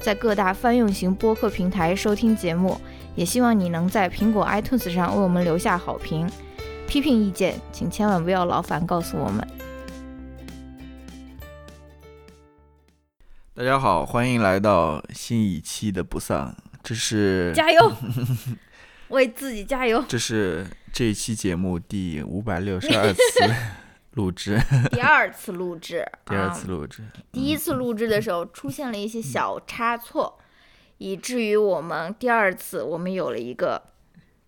在各大泛用型播客平台收听节目。也希望你能在苹果 iTunes 上为我们留下好评。批评意见，请千万不要劳烦告诉我们。大家好，欢迎来到新一期的不丧，这是 加油，为自己加油。这是这一期节目第五百六十二次 录制，第二次录制，第二次录制。第一次录制的时候出现了一些小差错，以至于我们第二次我们有了一个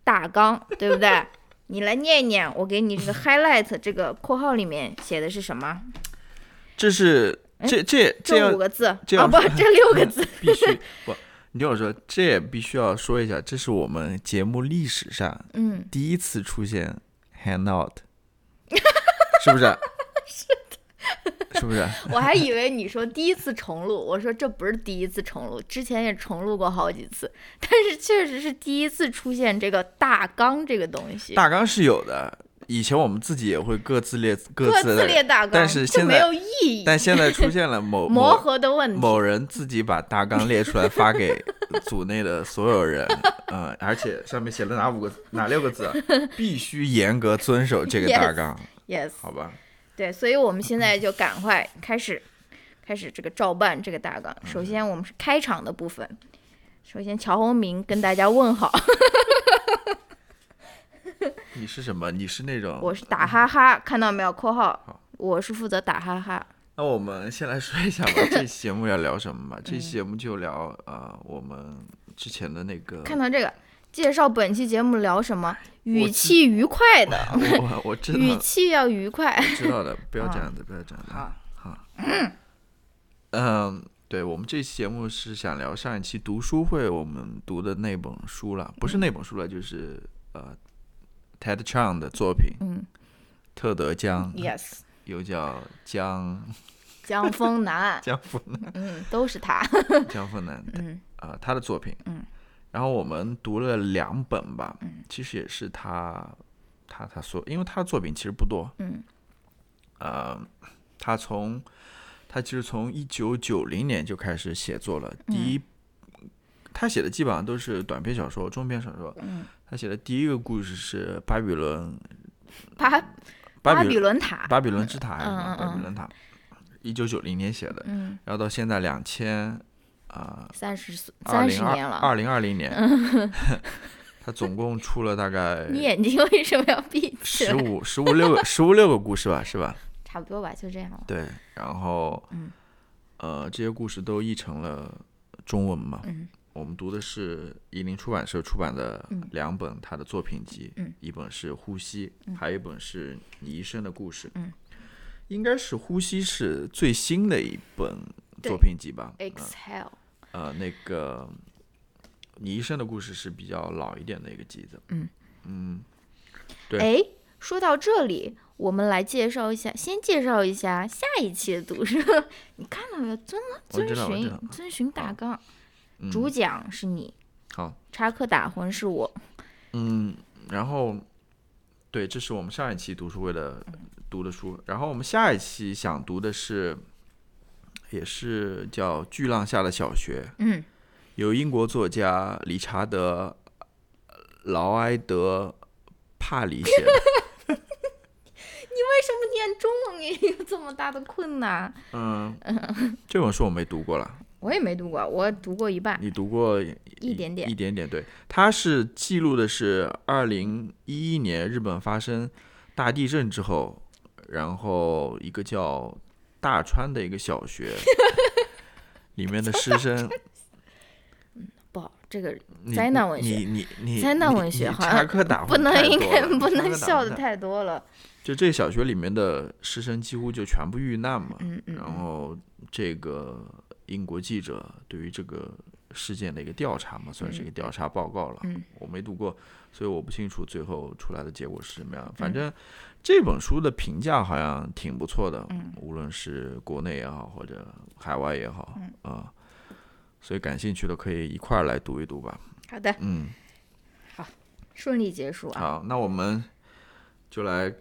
大纲，对不对？你来念一念，我给你这个 highlight 这个括号里面写的是什么？这是这这这五个字？啊，不，这六个字。必须不，你听我说，这也必须要说一下，这是我们节目历史上嗯，第一次出现 hangout，是不是？是的，是不是？我还以为你说第一次重录，我说这不是第一次重录，之前也重录过好几次，但是确实是第一次出现这个大纲这个东西，大纲是有的，以前我们自己也会各自列各各自列大纲，但是现在没有意义，但现在出现了某磨某合的问题。某人自己把大纲列出来发给组内的所有人，嗯，而且上面写了哪五个哪六个字啊，必须严格遵守这个大纲 Yes，好吧？对，所以我们现在就赶快开始，开始这个照办这个大纲。首先，我们是开场的部分。首先，乔宏明跟大家问好，你是什么？你是那种我是打哈哈，看到没有？括号好，我是负责打哈哈。那我们先来说一下吧，这期节目要聊什么吧？这嗯期节目就聊呃，我们之前的那个，看到这个，介绍本期节目聊什么？语气愉快的，我我知道语气要愉快。知道的，不要这样子，不要这样子。好，好，嗯，对，我们这期节目是想聊上一期读书会我们读的那本书了，不是那本书了，就是呃，Ted Chiang 的作品嗯《特德·江》，，yes，又叫江 江峰南，江枫南，嗯，都是他。江枫南，嗯。呃，他的作品，嗯，然后我们读了两本吧，嗯，其实也是他他他所，因为他的作品其实不多，嗯呃，他从他其实从一九九零年就开始写作了。第一，他写的基本上都是短篇小说、中篇小说。嗯，他写的第一个故事是巴比伦，巴巴巴比比伦伦塔。巴比伦之塔还是什么？嗯嗯嗯巴比伦塔，一九九零年写的，嗯，然后到现在两千啊三十岁，三十年了。二零二零年，他总共出了大概 你眼睛为什么要闭起来？十五十五六个十五六个故事吧，是吧？差不多吧，就这样了。对，然后，嗯呃，这些故事都译成了中文嘛。嗯我们读的是译林出版社出版的嗯两本他的作品集，嗯一本是《呼吸》，嗯还有一本是你一生的故事。嗯应该是《呼吸》是最新的一本作品集吧？嗯 Exhale，呃，那个你一生的故事是比较老一点的一个集子。嗯嗯，对哎，说到这里，我们来介绍一下，先介绍一下下一期的读者。你看到没有？遵遵循遵循大纲，嗯主讲是你，好。插科打诨是我。嗯，然后，对，这是我们上一期读书会的读的书，然后我们下一期想读的是，也是叫《巨浪下的小学》，嗯，由英国作家理查德·劳埃德·帕里写的。为什么念中文也有这么大的困难？嗯，这本书我没读过了，我也没读过，我读过一半。你读过一点点一点点。对，它是记录的是二零一一年日本发生大地震之后，然后一个叫大川的一个小学 里面的师生，不好，这个灾难文学你你你灾难文学你好像插科打诨不能太应该多不能笑的太太多了。就这小学里面的师生几乎就全部遇难嘛，嗯嗯然后这个英国记者对于这个事件的一个调查嘛，算是一个嗯调查报告了。嗯我没读过，所以我不清楚最后出来的结果是什么样。反嗯正这本书的评价好像挺不错的，嗯无论是国内也好，或者海外也好，嗯啊，所以感兴趣的可以一块儿来读一读吧。好的，嗯，好顺利结束啊。好，那我们就来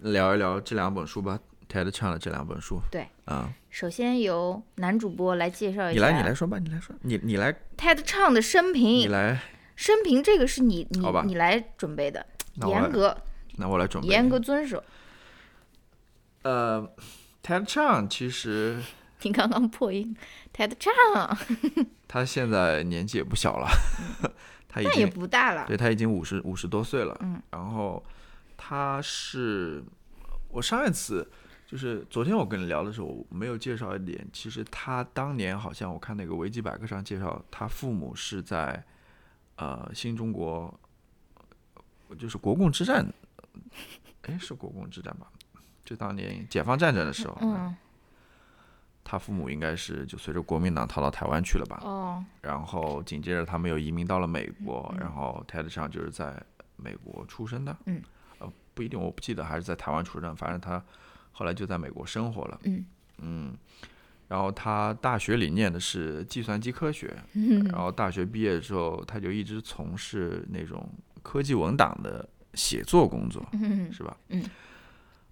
聊一聊这两本书吧。TED 唱的这两本书，对，啊，首先由男主播来介绍一下，你来，你来说吧，你来说，你你来，TED 唱的生平你，来，生平这个是你你你来准备的，严格那我来准备。严格遵守。呃，Ted Chang 其实 你刚刚破音，Ted Chang，，他现在年纪也不小了，他已那也不大了。对他已经五十五十多岁了。嗯，然后他是我上一次就是昨天我跟你聊的时候，我没有介绍一点，其实他当年好像我看那个维基百科上介绍，他父母是在呃新中国，就是国共之战，哎是国共之战吧？就当年解放战争的时候，嗯，他父母应该是就随着国民党逃到台湾去了吧？哦，然后紧接着他们又移民到了美国，嗯然后 TED 上就是在美国出生的，嗯，呃，不一定，我不记得还是在台湾出生，反正他后来就在美国生活了，嗯。嗯，然后他大学里念的是计算机科学，嗯。然后大学毕业之后，他就一直从事那种科技文档的写作工作，嗯是吧？嗯，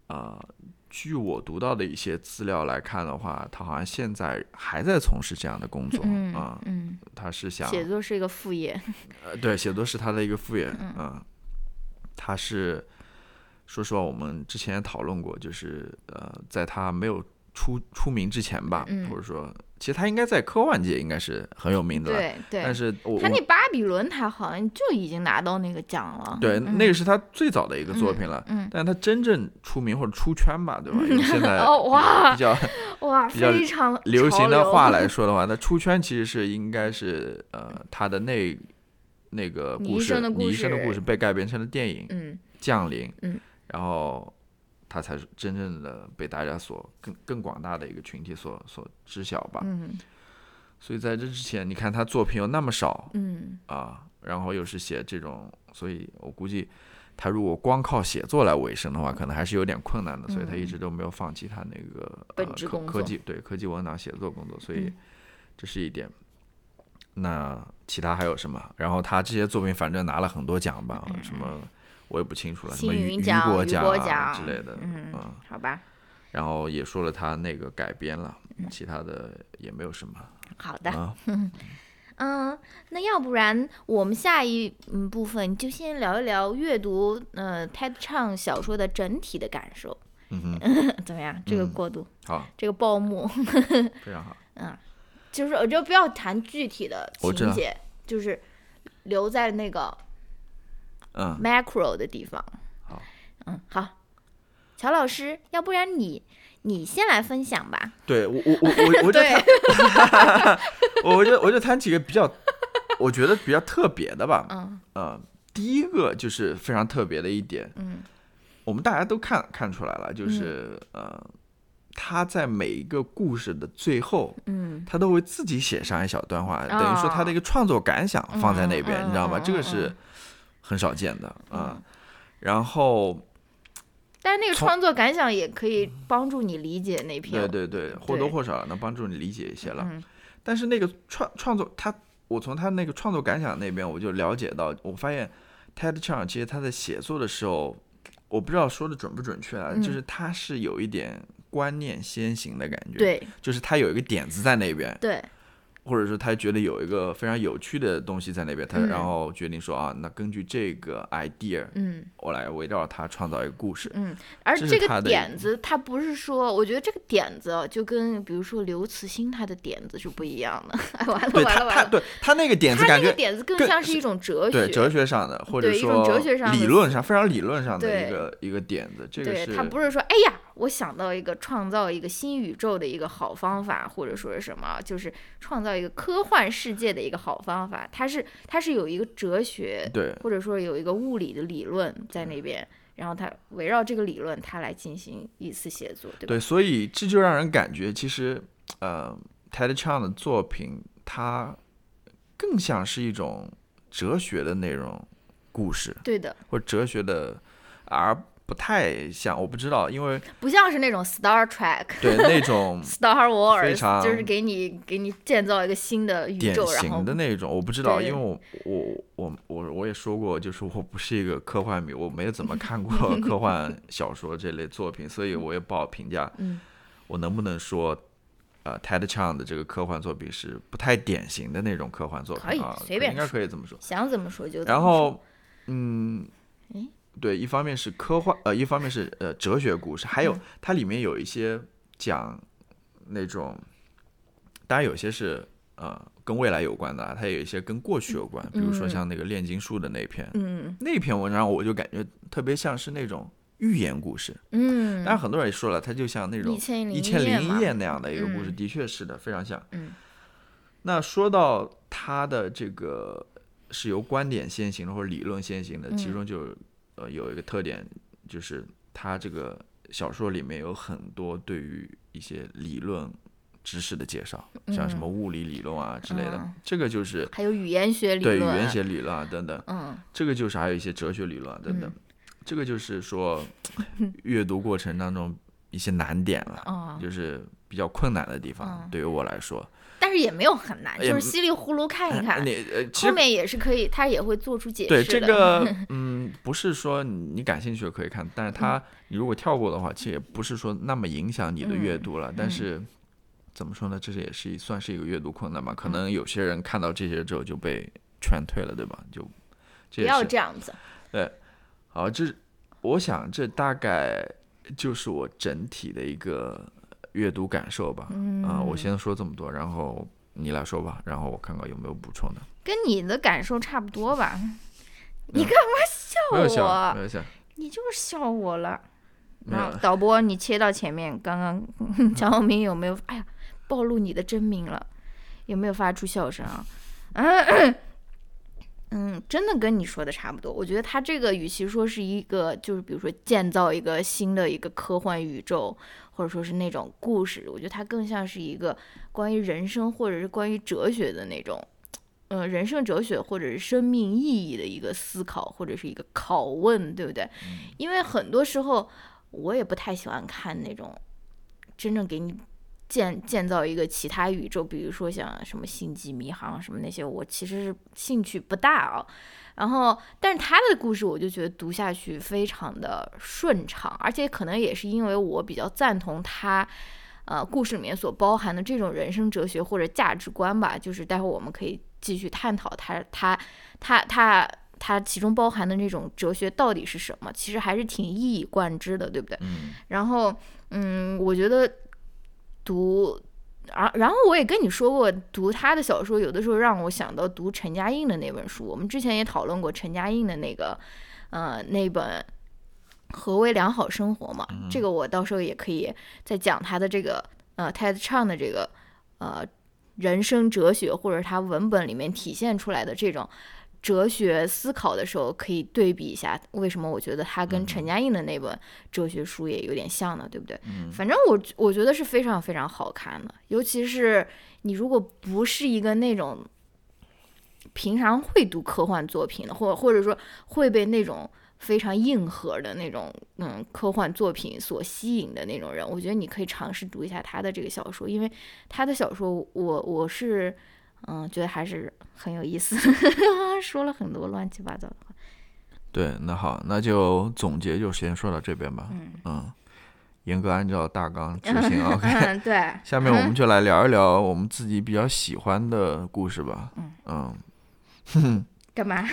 啊、据我读到的一些资料来看的话，他好像现在还在从事这样的工作嗯啊、嗯，他是想写作是一个副业。呃，对，写作是他的一个副业，嗯嗯，他是，说实话，我们之前也讨论过，就是呃，在他没有出出名之前吧，嗯。或者说，其实他应该在科幻界应该是很有名的了，对对，但是我他那巴比伦，他好像就已经拿到那个奖了。对、嗯那个是他最早的一个作品了，嗯，但他真正出名或者出圈吧，对吧？用现在 哦哇。比较 哇，比较非常流行的话来说的话，那出圈其实是应该是呃他的那那个故事，你一生的故事。事被改编成了电影，嗯。降临，嗯，然后他才是真正的被大家所更更广大的一个群体所所知晓吧。嗯所以在这之前，你看他作品又那么少嗯啊，然后又是写这种，所以我估计他如果光靠写作来维生的话，可能还是有点困难的。所以他一直都没有放弃他那个、呃、科职工作科技对科技文档写作工作，所以嗯这是一点。那其他还有什么？然后他这些作品反正拿了很多奖吧，什么我也不清楚了，什么星雨雨云奖、雨果奖啊之类的，嗯嗯，好吧，然后也说了他那个改编了，嗯其他的也没有什么。好的，啊。嗯，那要不然我们下一嗯部分就先聊一聊阅读呃 TED 唱小说的整体的感受，嗯哼，怎么样？这个嗯。过渡，好，这个报幕，非常好。嗯就是我就不要谈具体的情节，就是留在那个嗯，macro 的地方。好，嗯，好，乔老师，要不然你你先来分享吧。对我我我我我就 我我就我就谈几个比较，我觉得比较特别的吧。嗯。呃，第一个就是非常特别的一点，嗯。我们大家都看看出来了，就是、呃，他在每一个故事的最后，嗯。他都会自己写上一小段话，等于说他的一个创作感想放在那边，嗯你知道吗？嗯嗯这个是嗯很少见的啊、然后，但是那个创作感想也可以帮助你理解那篇。对对对，或多或少能帮助你理解一些了。嗯但是那个创创作，他我从他那个创作感想那边，我就了解到，我发现 TED Chang 其实他在写作的时候，我不知道说的准不准确啊，嗯就是他是有一点观念先行的感觉，，对就是他有一个点子在那边，对，或者是他觉得有一个非常有趣的东西在那边，他嗯然后决定说啊，那根据这个 idea，嗯我来围绕它创造一个故事，嗯，而这个点子，它不是说，我觉得这个点子就跟比如说刘慈欣他的点子是不一样的。哎，完了对完了完了，他他对他那个点子他感觉那个点子更更像是一种哲学。对哲学上的，或者说哲学上的理论上非常理论上的一个一个点子，这个对是他不是说，哎呀，我想到一个创造一个新宇宙的一个好方法，或者说是什么，就是创造一个科幻世界的一个好方法。它是它是有一个哲学，对或者说有一个物理的理论在那边，然后它围绕这个理论，它来进行一次写作，对吧？对，所以这就让人感觉其实呃，TED Chang 的作品它更像是一种哲学的内容故事，对的，或者哲学的，而不太像，我不知道，因为不像是那种 Star Trek、对那种 Star Wars，常就是给你给你建造一个新的宇宙，型的那种，我不知道，因为我我我我我也说过，就是我不是一个科幻迷，我没有怎么看过 科幻小说这类作品，所以我也不好评价，嗯。我能不能说。呃，Ted Chiang 的这个科幻作品是不太典型的那种科幻作可以品啊，随便应该可以这么说。想怎么说就怎么然后，嗯诶，对，一方面是科幻，呃，一方面是呃哲学故事，还有嗯。它里面有一些讲那种，当然有些是呃跟未来有关的啊，它有一些跟过去有关，比如说嗯。像那个炼金术的那篇，嗯那篇文章我就感觉特别像是那种寓言故事，嗯，当然很多人也说了，它就像那种一千零一夜那样的一个故事，嗯。的确是的，非常像。嗯。那说到它的这个是由观点先行的或者理论先行的，其嗯。中就呃有一个特点，就是它这个小说里面有很多对于一些理论知识的介绍，像什么物理理论啊之类的，嗯。这个就是还有语言学理论，对语言学理论啊等等，嗯。这个就是还有一些哲学理论啊等等，嗯。这个就是说 阅读过程当中一些难点了。哦，就是比较困难的地方，嗯。对于我来说，但是也没有很难，就是稀里糊涂看一看，你呃，后面也是可以，他也会做出解释对的。这个，嗯，不是说你感兴趣的可以看，但是它你如果跳过的话，其实也不是说那么影响你的阅读了。但嗯是怎么说呢？这是也是算是一个阅读困难吧？嗯可能有些人看到这些之后就被劝退了，对吧？就这不要这样子。好，这我想这大概就是我整体的一个阅读感受吧。嗯啊，我先说这么多，然后你来说吧，然后我看看有没有补充的。跟你的感受差不多吧？你嗯干嘛没有笑我？有笑，你就是笑我了。然没有后导播，你切到前面，刚刚 蒋晓明有没有？哎呀，暴露你的真名了，有没有发出笑声啊？嗯嗯，真的跟你说的差不多。我觉得他这个与其说是一个，就是比如说建造一个新的一个科幻宇宙，或者说是那种故事，我觉得它更像是一个关于人生或者是关于哲学的那种，呃，人生哲学或者是生命意义的一个思考，或者是一个拷问，对不对？因为很多时候我也不太喜欢看那种真正给你建建造一个其他宇宙，比如说像什么星际迷航什么那些，我其实是兴趣不大啊。然后，但是他的故事我就觉得读下去非常的顺畅，而且可能也是因为我比较赞同他，呃，故事里面所包含的这种人生哲学或者价值观吧。就是待会儿我们可以继续探讨他他他他他其中包含的那种哲学到底是什么，其实还是挺一以贯之的，对不对？嗯然后，嗯，我觉得读，啊，然后我也跟你说过，读他的小说有的时候让我想到读陈嘉映的那本书。我们之前也讨论过陈嘉映的那个，呃，那本《何为良好生活》嘛。这个我到时候也可以再讲他的这个，呃，TED 唱的这个，呃，人生哲学，或者他文本里面体现出来的这种。哲学思考的时候，可以对比一下，为什么我觉得他跟陈嘉映的那本哲学书也有点像呢？对不对？嗯反正我我觉得是非常非常好看的，尤其是你如果不是一个那种平常会读科幻作品的，或或者说会被那种非常硬核的那种嗯科幻作品所吸引的那种人，我觉得你可以尝试读一下他的这个小说，因为他的小说我我是嗯觉得还是很有意思，说了很多乱七八糟的话。对，那好，那就总结就先说到这边吧。嗯嗯，严格按照大纲执行。OK，嗯，对，下面我们就来聊一聊我们自己比较喜欢的故事吧。嗯嗯，干嘛？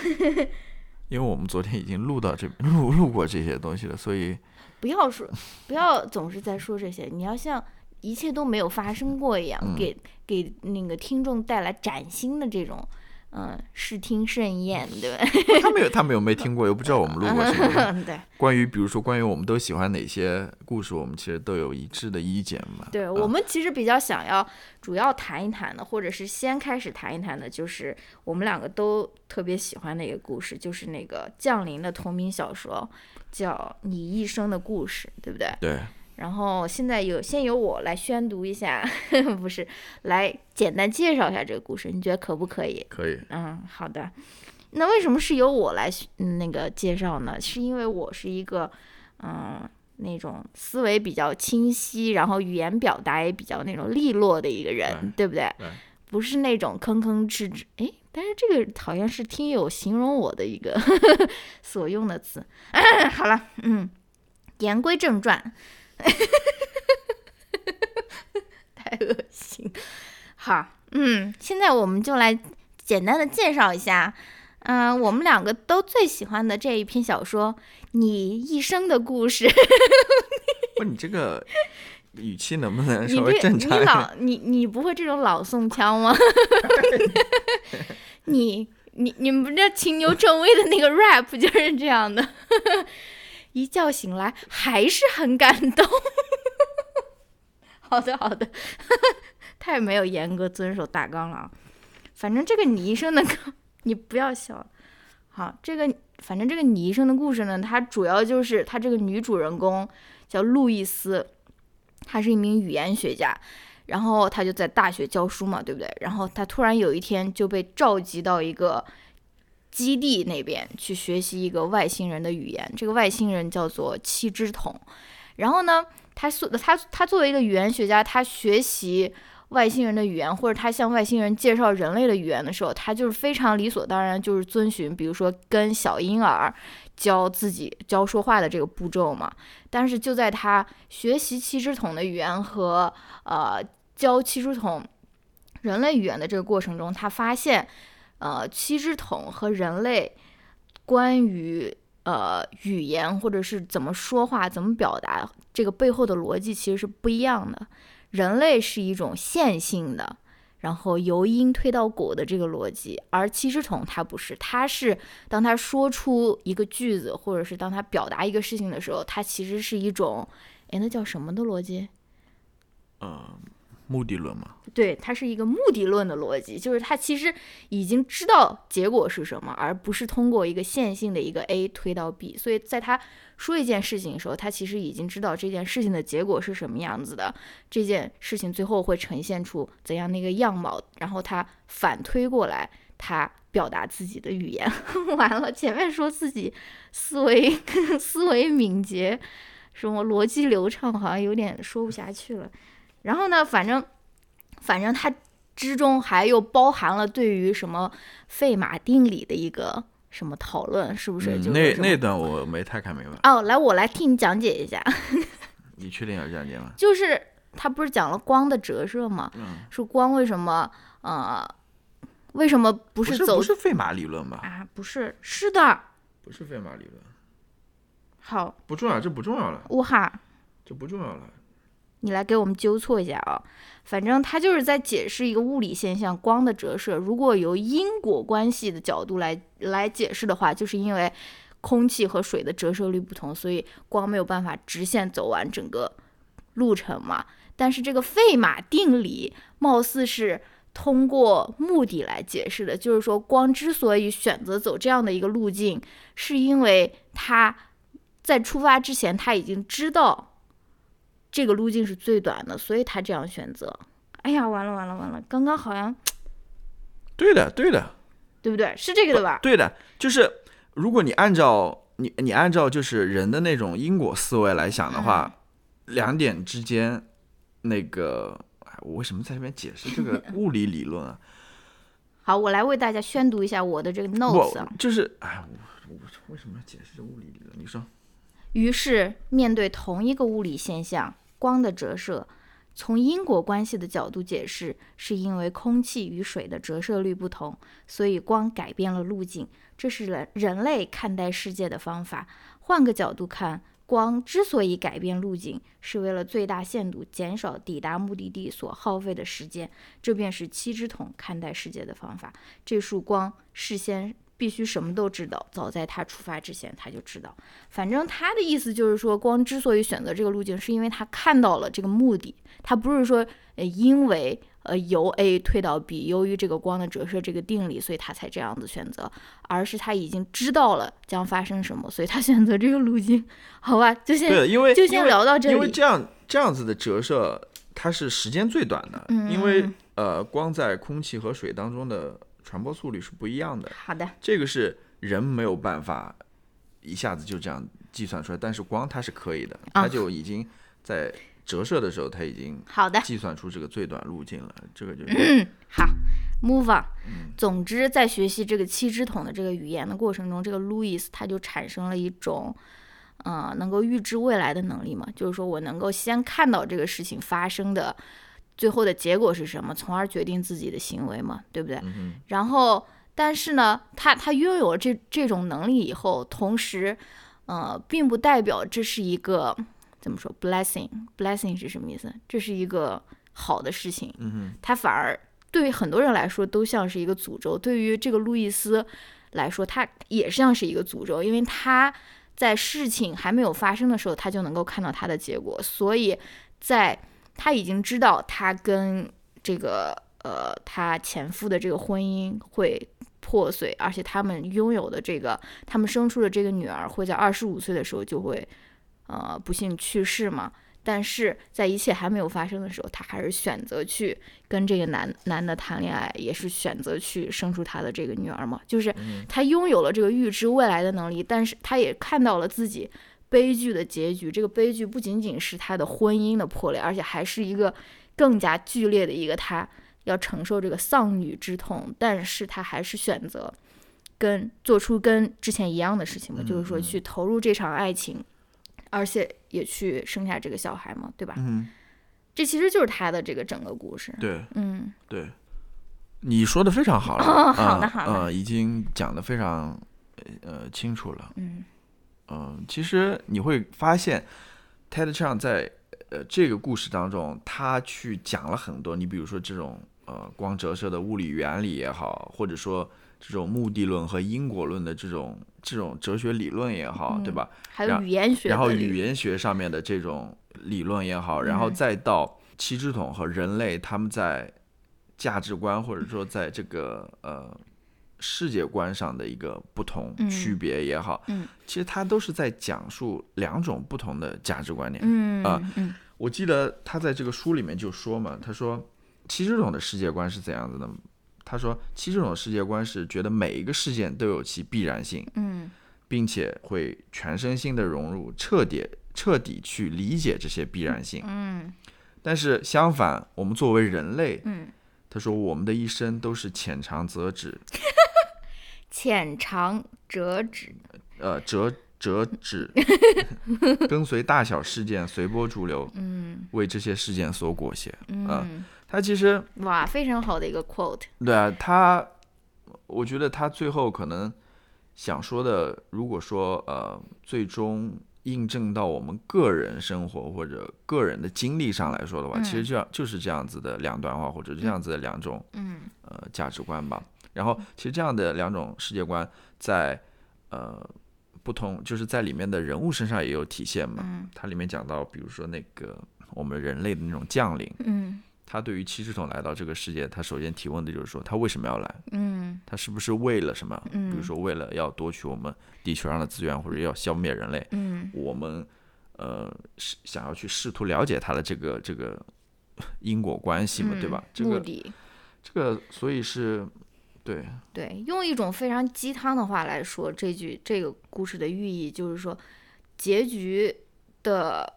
因为我们昨天已经录到这录录过这些东西了，所以不要说，不要总是在说这些，你要像一切都没有发生过一样，嗯给给那个听众带来崭新的这种，嗯、视听盛宴，对吧？他们有他们有没听过，又不知道我们录过 什么。对关于比如说关于我们都喜欢哪些故事，我们其实都有一致的意见嘛。对，啊我们其实比较想要主要谈一谈的，或者是先开始谈一谈的，就是我们两个都特别喜欢的一个故事，就是那个降临的同名小说，叫《你一生的故事》，对不对？对然后现在有先由我来宣读一下，不是，来简单介绍一下这个故事，你觉得可不可以？可以。嗯，好的。那为什么是由我来嗯那个介绍呢？是因为我是一个嗯那种思维比较清晰，然后语言表达也比较那种利落的一个人，对不对？对。不是那种吭吭哧哧，哎，但是这个好像是听友形容我的一个 所用的词。好了，嗯，言归正传。太恶心。好，嗯，现在我们就来简单的介绍一下，嗯，我们两个都最喜欢的这一篇小说《你一生的故事》。不，你这个语气能不能稍微正常你老你你不会这种老宋腔吗？你你你们这秦牛正威的那个 rap 就是这样的。一觉醒来还是很感动。好的，好的，太没有严格遵守大纲了啊。反正这个你医生的，你不要笑。好，这个反正这个你医生的故事呢，它主要就是它这个女主人公叫路易斯，她是一名语言学家，然后她就在大学教书嘛，对不对？然后她突然有一天就被召集到一个。基地那边去学习一个外星人的语言，这个外星人叫做七只桶。然后呢，他所他他作为一个语言学家，他学习外星人的语言，或者他向外星人介绍人类的语言的时候，他就是非常理所当然，就是遵循，比如说跟小婴儿教自己教说话的这个步骤嘛。但是就在他学习七只桶的语言和呃教七只桶人类语言的这个过程中，他发现。呃，七只桶和人类关于呃语言或者是怎么说话、怎么表达这个背后的逻辑其实是不一样的。人类是一种线性的，然后由因推到果的这个逻辑，而七只桶它不是，它是当他说出一个句子，或者是当他表达一个事情的时候，它其实是一种，哎，那叫什么的逻辑？嗯。目的论嘛，对，它是一个目的论的逻辑，就是他其实已经知道结果是什么，而不是通过一个线性的一个 A 推到 B。所以在他说一件事情的时候，他其实已经知道这件事情的结果是什么样子的，这件事情最后会呈现出怎样的一个样貌，然后他反推过来，他表达自己的语言。完了，前面说自己思维 思维敏捷，什么逻辑流畅，好像有点说不下去了。然后呢，反正，反正它之中还又包含了对于什么费马定理的一个什么讨论，是不是？那那段我没太看明白。哦，来，我来替你讲解一下。你确定要讲解吗？就是他不是讲了光的折射吗？嗯。说光为什么呃，为什么不是走？不是费马理论吧？啊，不是，是的。不是费马理论。好。不重要，这不重要了。呜哈。这不重要了。你来给我们纠错一下啊，反正他就是在解释一个物理现象——光的折射。如果由因果关系的角度来来解释的话，就是因为空气和水的折射率不同，所以光没有办法直线走完整个路程嘛。但是这个费马定理貌似是通过目的来解释的，就是说光之所以选择走这样的一个路径，是因为它在出发之前他已经知道。这个路径是最短的，所以他这样选择。哎呀，完了完了完了！刚刚好像，对的对的，对不对？是这个的吧？对的，就是如果你按照你你按照就是人的那种因果思维来想的话，两点之间那个，我为什么在这边解释这个 物理理论啊？好，我来为大家宣读一下我的这个 notes 啊。就是哎，我我为什么要解释这物理理论？你说。于是面对同一个物理现象。光的折射，从因果关系的角度解释，是因为空气与水的折射率不同，所以光改变了路径。这是人人类看待世界的方法。换个角度看，光之所以改变路径，是为了最大限度减少抵达目的地所耗费的时间。这便是七只桶看待世界的方法。这束光事先必须什么都知道。早在他出发之前，他就知道。反正他的意思就是说，光之所以选择这个路径，是因为他看到了这个目的。他不是说，呃，因为呃由 A 推到 B，由于这个光的折射这个定理，所以他才这样子选择，而是他已经知道了将发生什么，所以他选择这个路径。好吧，就先对，因为就先聊到这里。因为这样这样子的折射，它是时间最短的，嗯因为呃光在空气和水当中的传播速率是不一样的，好的，这个是人没有办法一下子就这样计算出来，但是光它是可以的，啊它就已经在折射的时候，它已经好的。计算出这个最短路径了，这个就是好，move on。总嗯之，在学习这个七支筒的这个语言的过程中，这个 Louis 他就产生了一种，呃，能够预知未来的能力嘛，就是说我能够先看到这个事情发生的最后的结果是什么，从而决定自己的行为嘛，对不对？嗯然后，但是呢，他他拥有了这这种能力以后，同时，呃，并不代表这是一个怎么说 blessing，blessing 是什么意思？这是一个好的事情。嗯哼，它反而对于很多人来说都像是一个诅咒。对于这个路易斯来说，他也像是一个诅咒，因为他在事情还没有发生的时候，他就能够看到他的结果，所以在他已经知道他跟这个呃他前夫的这个婚姻会。破碎，而且他们拥有的这个，他们生出的这个女儿会在二十五岁的时候就会，呃，不幸去世嘛。但是在一切还没有发生的时候，他还是选择去跟这个男男的谈恋爱，也是选择去生出他的这个女儿嘛。就是他拥有了这个预知未来的能力，但是他也看到了自己悲剧的结局。这个悲剧不仅仅是他的婚姻的破裂，而且还是一个更加剧烈的一个他要承受这个丧女之痛。但是他还是选择跟做出跟之前一样的事情嘛，就是说去投入这场爱情。而且也去生下这个小孩嘛，对吧？嗯这其实就是他的这个整个故事，。对嗯，对，你说的非常好了，哦好的嗯好的嗯已经讲的非常呃清楚了。嗯嗯，其实你会发现，Ted Chiang 在呃这个故事当中，他去讲了很多，你比如说这种呃光折射的物理原理也好，或者说这种目的论和因果论的这种这种哲学理论也好，对嗯吧？还有然语言学的然后语言学上面的这种理论也好，然后嗯再到七支筒和人类他们在价值观或者说在这个呃世界观上的一个不同嗯区别也好，嗯其实他都是在讲述两种不同的价值观念。嗯啊嗯我记得他在这个书里面就说嘛，他说其实这种的世界观是怎样子的？他说其实这种世界观是觉得每一个事件都有其必然性，嗯并且会全身心的融入，彻底彻底去理解这些必然性。嗯但是相反，我们作为人类，嗯，他说我们的一生都是浅尝辄止，浅尝辄止。呃，折折止，跟随大小事件随波逐流，嗯为这些事件所裹挟。啊嗯，他其实哇，非常好的一个 quote。对啊，他，我觉得他最后可能想说的，如果说呃，最终印证到我们个人生活或者个人的经历上来说的话，其实就样就是这样子的两段话，或者这样子的两种嗯呃价值观吧。然后，其实这样的两种世界观在呃不同，就是在里面的人物身上也有体现嘛。嗯它里面讲到，比如说那个我们人类的那种将领，嗯他对于七支筒来到这个世界，他首先提问的就是说，他为什么要来？嗯他是不是为了什么？嗯比如说为了要夺取我们地球上的资源，或者要消灭人类，嗯我们呃是想要去试图了解他的这个这个因果关系嘛，对吧？这个嗯目的。这个，所以是对，对，用一种非常鸡汤的话来说，这句这个故事的寓意就是说，结局的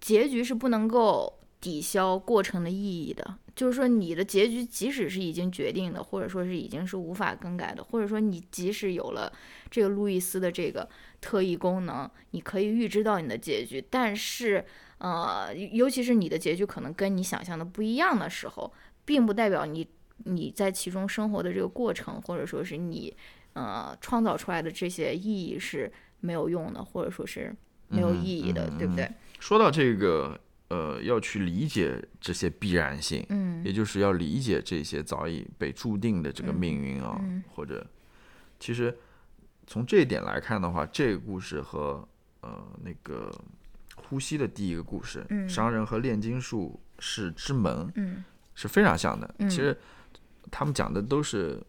结局是不能够抵消过程的意义的。就是说，你的结局即使是已经决定的，或者说是已经是无法更改的，或者说你即使有了这个路易斯的这个特异功能，你可以预知到你的结局，但是呃，尤其是你的结局可能跟你想象的不一样的时候，并不代表你你在其中生活的这个过程，或者说是你呃创造出来的这些意义是没有用的，或者说是没有嗯意义的，嗯对不对？说到这个呃，要去理解这些必然性，嗯也就是要理解这些早已被注定的这个嗯命运啊，嗯或者其实从这一点来看的话，这个故事和呃那个呼吸的第一个故事，嗯商人和炼金术士之门嗯是非常像的。嗯其实他们讲的都是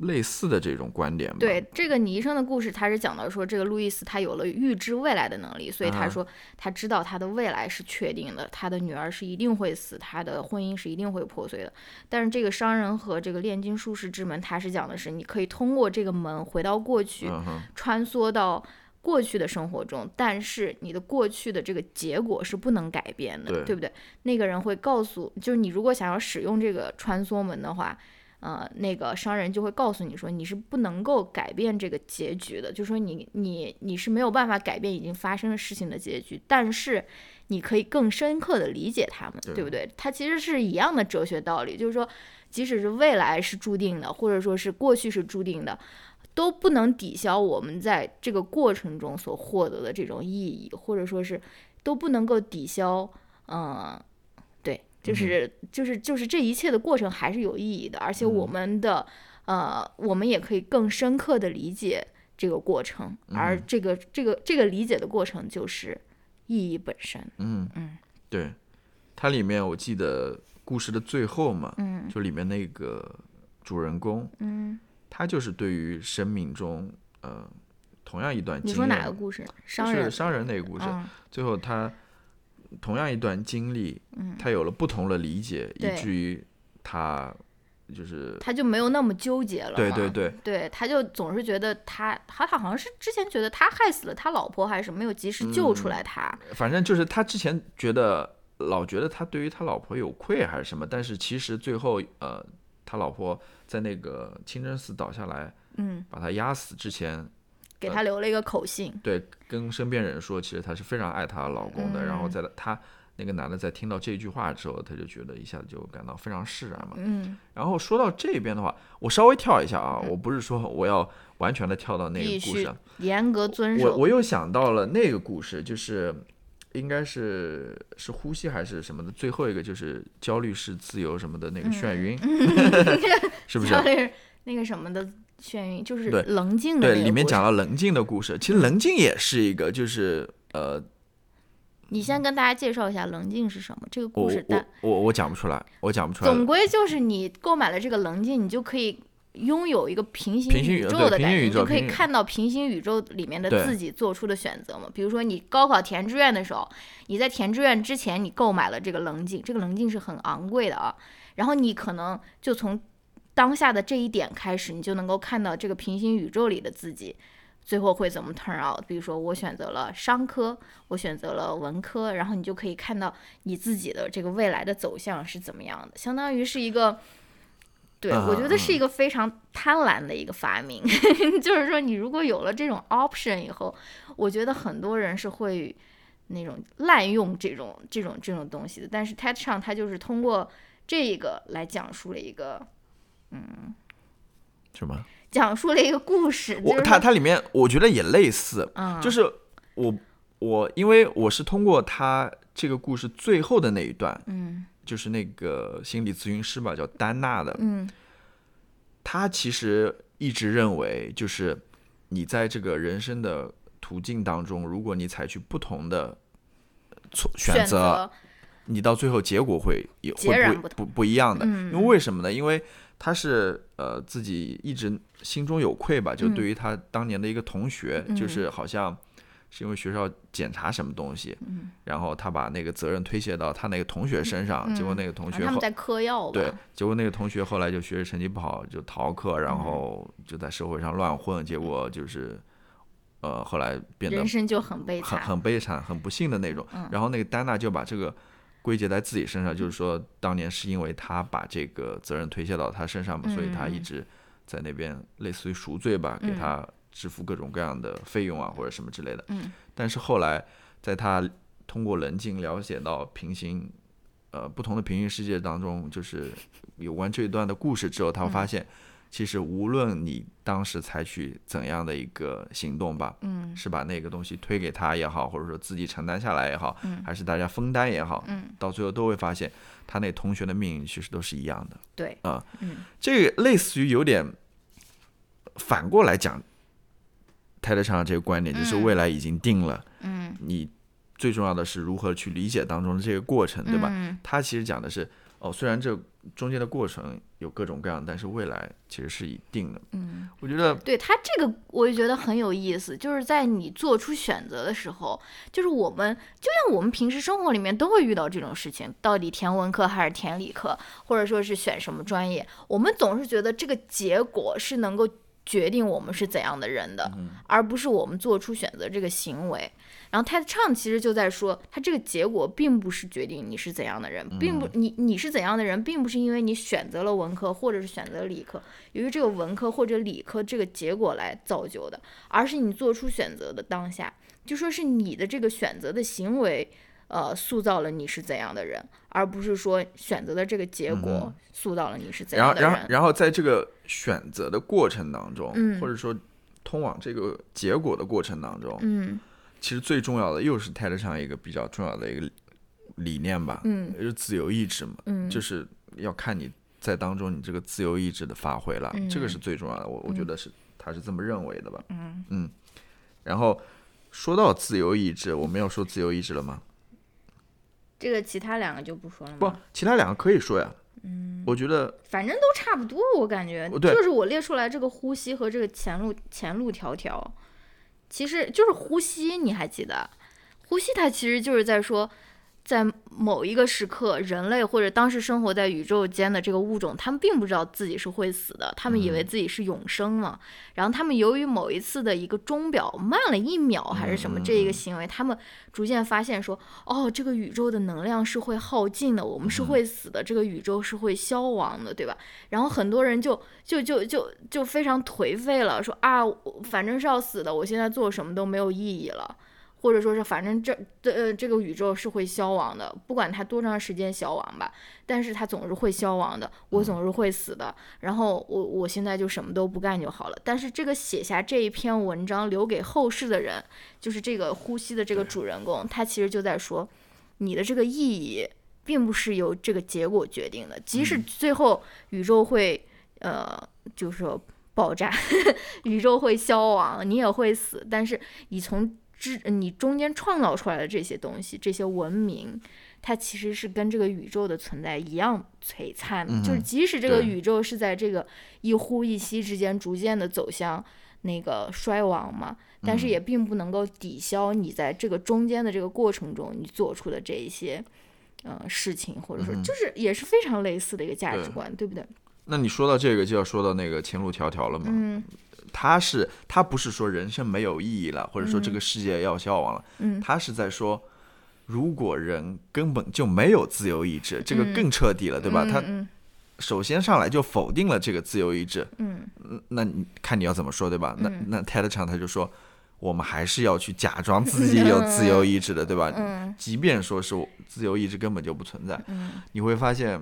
类似的这种观点吧。对，这个倪医生的故事，他是讲到说，这个路易斯他有了预知未来的能力，所以他啊说他知道他的未来是确定的，他的女儿是一定会死，他的婚姻是一定会破碎的。但是这个商人和这个炼金术士之门，他是讲的是你可以通过这个门回到过去，穿梭到过去的生活中，但是你的过去的这个结果是不能改变的，对不对？那个人会告诉，就是你如果想要使用这个穿梭门的话，呃，那个商人就会告诉你说，你是不能够改变这个结局的，就说你你你是没有办法改变已经发生的事情的结局，但是你可以更深刻的理解他们，对对不对？它其实是一样的哲学道理，就是说，即使是未来是注定的，或者说是过去是注定的，都不能抵消我们在这个过程中所获得的这种意义，或者说是都不能够抵消，嗯、对，就是、就是就是这一切的过程还是有意义的，而且我们的、呃，我们也可以更深刻的理解这个过程，而这个这个这个理解的过程就是意义本身。嗯嗯。对，它里面我记得故事的最后嘛，嗯。就里面那个主人公，嗯，他就是对于生命中呃同样一段经历，你说哪个故事？商人。就是商人那个故事，嗯最后他同样一段经历，嗯他有了不同的理解，以至于他就是他就没有那么纠结了。对对对对，他就总是觉得他他他好像是之前觉得他害死了他老婆还是什么，没有及时救出来他。反正就是他之前觉得老觉得他对于他老婆有愧还是什么，但是其实最后呃，他老婆在那个清真寺倒下来嗯，把他压死之前，给他留了一个口信。对，跟身边人说，其实她是非常爱她老公的。然后嗯在她那个男的在听到这句话之后，他就觉得一下子就感到非常释然嘛。嗯，然后说到这边的话，我稍微跳一下啊，我不是说我要完全的跳到那个故事啊，严格遵守。我我又想到了那个故事，就是应该是是呼吸还是什么的，最后一个就是焦虑是自由什么的那个眩晕，是不是？像那个那个什么的眩晕，就是对棱镜对，里面讲了棱镜的故事，其实棱镜也是一个，就是呃，你先跟大家介绍一下棱镜是什么？这个故事，我我讲不出来，我讲不出来。总归就是你购买了这个棱镜，你就可以拥有一个平行宇宇宙的感觉，你就可以看到平行宇宙里面的自己做出的选择嘛。比如说你高考填志愿的时候，你在填志愿之前你购买了这个棱镜，这个棱镜是很昂贵的啊，然后你可能就从当下的这一点开始，你就能够看到这个平行宇宙里的自己。最后会怎么 turn out？比如说我选择了商科，我选择了文科，然后你就可以看到你自己的这个未来的走向是怎么样的，相当于是一个，对、嗯我觉得是嗯一个非常贪婪的一个发明。就是说，你如果有了这种 option 以后，我觉得很多人是会那种滥用这种这种这种东西的。但是 TED 上它就是通过这个来讲述了一个嗯什么？讲述了一个故事，就我是说它它里面我觉得也类似，嗯，就是我我因为我是通过他这个故事最后的那一段，嗯就是那个心理咨询师吧，叫丹娜的，嗯他其实一直认为，就是你在这个人生的途径当中，如果你采取不同的错选选择，你到最后结果会有截然不会不不不一样的。嗯因为为什么呢？因为他是呃自己一直心中有愧吧，就嗯对于他当年的一个同学，嗯就是好像是因为学校检查什么东西，嗯然后他把那个责任推卸到他那个同学身上，结果嗯那个同学后啊他们在嗑药吧？对，结果那个同学后来就学习成绩不好，就逃课，然嗯后就在社会上乱混，结果就是，呃，后来变得人生就很悲很惨。很悲惨、很不幸的那种。嗯然后那个丹娜就把这个归结在自己身上，就是说当年是因为他把这个责任推卸到他身上嘛，所以他一嗯直在那边类似于赎罪吧，给嗯他支付各种各样的费用啊或者什么之类的。嗯。但是后来，在他通过棱镜了解到平行，呃，不同的平行世界当中，就是有关这一段的故事之后，他会发现，其实无论你当时采取怎样的一个行动吧，嗯。是把那个东西推给他也好，或者说自己承担下来也好，嗯。还是大家分担也好，嗯，到最后都会发现，他那同学的命运其实都是一样的。对，啊嗯。这个类似于有点反过来讲，泰德上这个观点就是嗯未来已经定了，嗯，你最重要的是如何去理解当中的这个过程，对吧？嗯他其实讲的是，哦，虽然这中间的过程有各种各样，但是未来其实是已定的。嗯，我觉得对他这个，我就觉得很有意思，就是在你做出选择的时候，就是我们就像我们平时生活里面都会遇到这种事情，到底填文科还是填理科，或者说是选什么专业，我们总是觉得这个结果是能够决定我们是怎样的人的，而不是我们做出选择这个行为。然后 TED 唱其实就在说，他这个结果并不是决定你是怎样的人，并不你你是怎样的人，并不是因为你选择了文科或者是选择理科，由于这个文科或者理科这个结果来造就的，而是你做出选择的当下，就说是你的这个选择的行为，呃，塑造了你是怎样的人，而不是说选择的这个结果塑造了你是怎，样的人。然后，然后在这个选择的过程当中，嗯或者说通往这个结果的过程当中，嗯其实最重要的又是泰德上一个比较重要的一个理念吧，嗯就是自由意志嘛，嗯，就是要看你在当中你这个自由意志的发挥了，这个嗯是最重要的。我我觉得是他是这么认为的吧，嗯然后说到自由意志，我们要说自由意志了吗？这个其他两个就不说了不？，其他两个可以说呀。嗯，我觉得反正都差不多，我感觉哦对就是我列出来这个呼吸和这个前路前路迢迢，其实就是呼吸，你还记得？呼吸它其实就是在说，在某一个时刻，人类或者当时生活在宇宙间的这个物种，他们并不知道自己是会死的，他们以为自己是永生嘛。然后他们由于某一次的一个钟表慢了一秒还是什么这一个行为，他们逐渐发现说，哦，这个宇宙的能量是会耗尽的，我们是会死的，这个宇宙是会消亡的，对吧？然后很多人就就就就就非常颓废了，说啊，我反正是要死的，我现在做什么都没有意义了。或者说是，反正这这呃这个宇宙是会消亡的，不管它多长时间消亡吧，但是它总是会消亡的，我总是会死的。然后我我现在就什么都不干就好了。但是这个写下这一篇文章留给后世的人，就是这个呼吸的这个主人公，他其实就在说，你的这个意义并不是由这个结果决定的，即使最后宇宙会呃，就是说爆炸，宇宙会消亡，你也会死，但是你从之你中间创造出来的这些东西，这些文明，它其实是跟这个宇宙的存在一样璀璨的。就是即使这个宇宙是在这个一呼一吸之间逐渐的走向那个衰亡嘛，但是也并不能够抵消你在这个中间的这个过程中你做出的这一些。呃，事情或者说就是也是非常类似的一个价值对观，对不对？那你说到这个，就要说到那个前路迢迢了嘛。嗯他是他不是说人生没有意义了，或者说这个世界要消亡了，嗯。他是在说，如果人根本就没有自由意志，这个更彻底了，对吧？他嗯。首先上来就否定了这个自由意志，嗯。嗯那你看你要怎么说，对吧？那那 TED 场他就说，我们还是要去假装自己有自由意志的，对吧？嗯。即便说是自由意志根本就不存在，嗯，你会发现，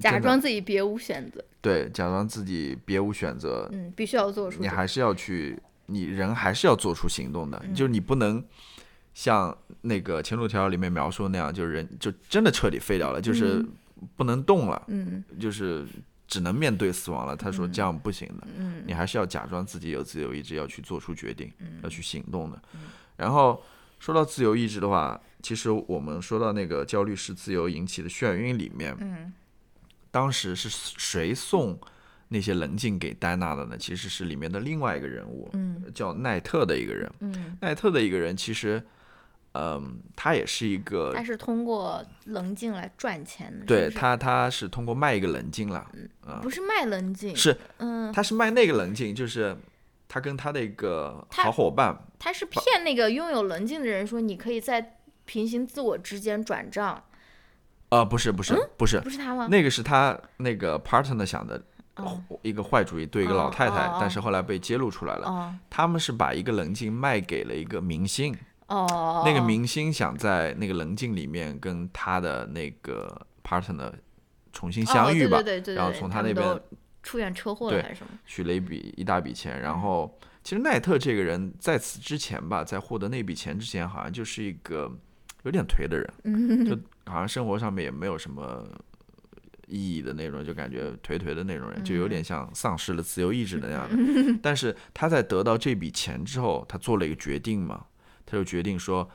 假装自己别无选择，对，假装自己别无选择，嗯，必须要做出。你还是要去，你人还是要做出行动的，就是你不能像那个前路迢迢里面描述那样，就是人就真的彻底废掉了，就是不能动了，嗯就是只能面对死亡了。他说这样不行的，嗯你还是要假装自己有自由意志，要去做出决定，要去行动的。然后说到自由意志的话，其实我们说到那个焦虑是自由引起的眩晕里面，嗯当时是谁送那些棱镜给戴娜的呢？其实是里面的另外一个人物，嗯叫奈特的一个人。嗯，奈特的一个人，其实，嗯，他也是一个他，是通过棱镜来赚钱的，对他，他是通过卖一个棱镜了，嗯不是卖棱镜，是嗯，他是卖那个棱镜，就是他跟他的一个好伙伴，他是骗那个拥有棱镜的人说你可以在平行自我之间转账，啊，不是不是不是不，是他吗？那个是他那个 partner 想的。哦一个坏主意对一个老太太，但是后来被揭露出来了。哦他们是把一个棱镜卖给了一个明星，哦，那个明星想在那个棱镜里面跟他的那个 partner 重新相遇吧，然后从他那边他出现车祸了对还是什么？取了一笔一大笔钱。然后其实奈特这个人在此之前吧，在获得那笔钱之前，好像就是一个有点颓的人，嗯就好像生活上面也没有什么意义的那种，就感觉颓颓的那种人，就嗯有点像丧失了自由意志的那样的。但是他在得到这笔钱之后，他做了一个决定嘛，他就决定说，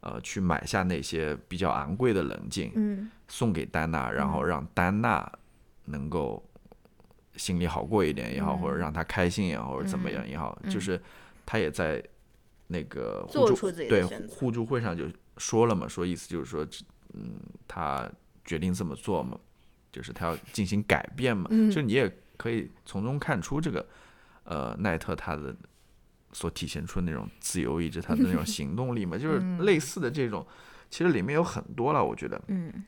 呃，去买下那些比较昂贵的冷静，嗯。送给丹娜，然后让丹娜能够心里好过一点也好，或者让她开心也好，或者怎么样也好，就是他也在那个互助对互助会上就说了嘛，说意思就是说，嗯，他决定这么做嘛，就是他要进行改变嘛，嗯就你也可以从中看出这个呃奈特他的所体现出的那种自由意志，他的那种行动力嘛，就是类似的这种，其实里面有很多了，我觉得。嗯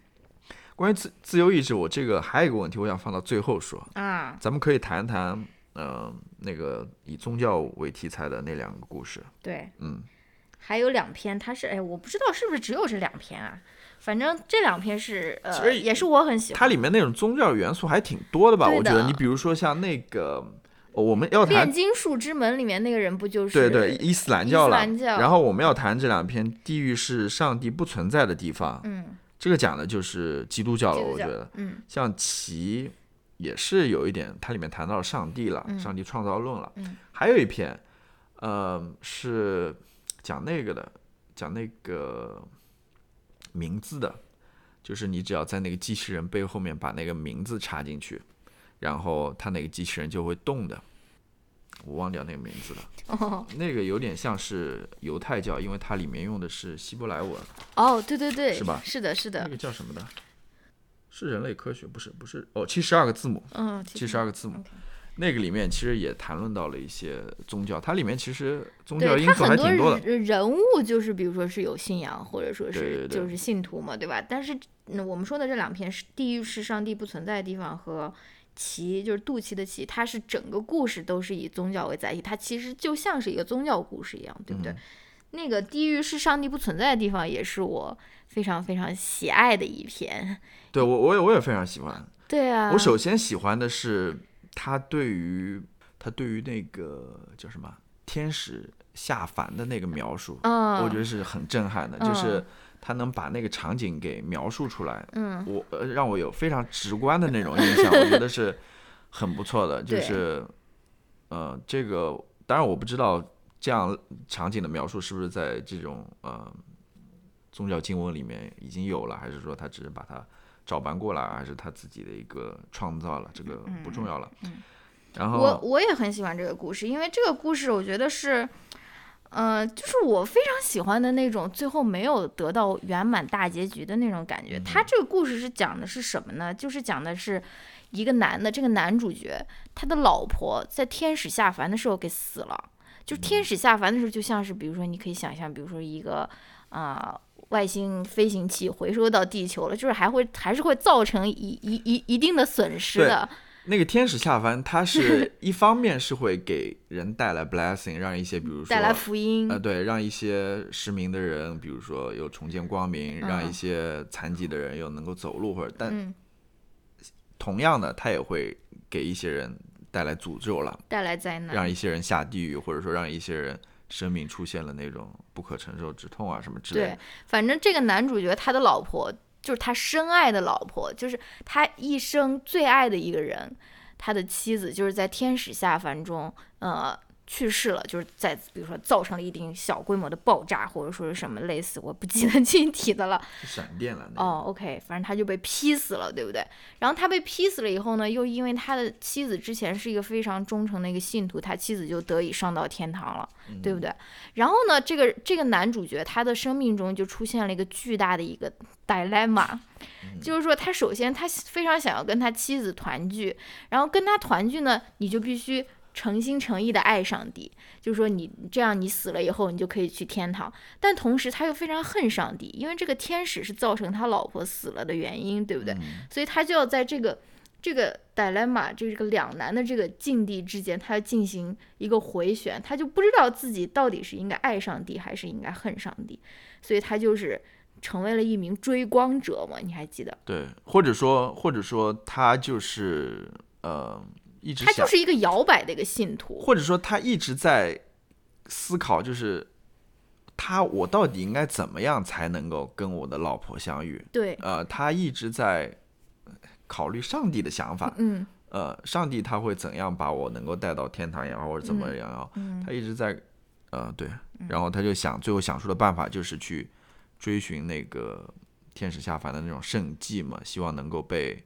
关于自自由意志，我这个还有一个问题，我想放到最后说。啊，咱们可以谈谈，呃，那个以宗教为题材的那两个故事。对，嗯，还有两篇，它是哎，我不知道是不是只有这两篇啊，反正这两篇是其呃，实也是我很喜欢。它里面那种宗教元素还挺多的吧？的我觉得，你比如说像那个，呃我们要谈炼金术之门里面那个人不就是对对伊斯兰教了，兰教然后我们要谈这两篇地狱是上帝不存在的地方，嗯这个讲的就是基督教了，教我觉得。嗯像其也是有一点，它里面谈到了上帝了，嗯上帝创造论了。嗯还有一篇，呃，是讲那个的，讲那个名字的，就是你只要在那个机器人背后面把那个名字插进去，然后它那个机器人就会动的。我忘掉那个名字了，哦 那个有点像是犹太教，因为它里面用的是希伯来文，哦，对对对，是吧是的，是的，那个叫什么的？是人类科学，不是不是哦，七十二个字母，嗯，七十二个字母。那个里面其实也谈论到了一些宗教，它里面其实宗教对因素还他很多挺多的。人人物就是比如说是有信仰，或者说是就是信徒嘛，对吧？但是嗯我们说的这两篇是地狱是上帝不存在的地方和奇就是肚脐的脐，它是整个故事都是以宗教为载体，它其实就像是一个宗教故事一样，对不对？嗯那个地狱是上帝不存在的地方，也是我非常非常喜爱的一篇。对我我也我也非常喜欢。对啊，我首先喜欢的是他对于他对于那个叫什么天使下凡的那个描述，嗯，我觉得是很震撼的，就是他能把那个场景给描述出来，嗯我呃让我有非常直观的那种印象，我觉得是 很不错的。就是呃，这个当然我不知道这样场景的描述是不是在这种呃宗教经文里面已经有了，还是说他只是把它照搬过来，还是他自己的一个创造了？这个不重要了。然我后我也很喜欢这个故事，因为这个故事我觉得是，呃，就是我非常喜欢的那种最后没有得到圆满大结局的那种感觉。他这个故事是讲的是什么呢？就是讲的是一个男的，这个男主角他的老婆在天使下凡的时候给死了。就天使下凡的时候，就像是比如说你可以想象，比如说一个啊、外星飞行器回收到地球了，就是还会还是会造成一一一一定的损失的。那个天使下凡，它是一方面是会给人带来 blessing，让一些比如说 带来福音，呃，对，让一些失明的人，比如说有重见光明，让一嗯些残疾的人又能够走路，或者，但嗯，同样的，他也会给一些人带来诅咒了，带来灾难。让一些人下地狱，或者说让一些人生命出现了那种不可承受之痛啊什么之类对。，反正这个男主角他的老婆就是他深爱的老婆，就是他一生最爱的一个人，他的妻子就是在天使下凡中，呃。去世了，就是在比如说造成了一定小规模的爆炸，或者说是什么类似，我不记得 具体的了。闪电了，那个哦，OK，反正他就被劈死了，对不对？然后他被劈死了以后呢，又因为他的妻子之前是一个非常忠诚的一个信徒，他妻子就得以上到天堂了，对不对？然后呢，这个这个男主角他的生命中就出现了一个巨大的一个 dilemma，就是说他首先他非常想要跟他妻子团聚，然后跟他团聚呢，你就必须。诚心诚意的爱上帝，就是说你这样，你死了以后，你就可以去天堂。但同时他又非常恨上帝，因为这个天使是造成他老婆死了的原因，对不对？所以他就要在这个这个 dilemma 这个两难的这个境地之间，他要进行一个回旋，他就不知道自己到底是应该爱上帝还是应该恨上帝，所以他就是成为了一名追光者嘛，你还记得？对，或者说或者说他就是呃一直他就是一个摇摆的一个信徒，或者说他一直在思考，就是他我到底应该怎么样才能够跟我的老婆相遇？对，呃，他一直在考虑上帝的想法，嗯呃，上帝他会怎样把我能够带到天堂也好，或者怎么样也好，嗯他一直在，呃，对，然后他就想，最后想出的办法就是去追寻那个天使下凡的那种圣迹嘛，希望能够被，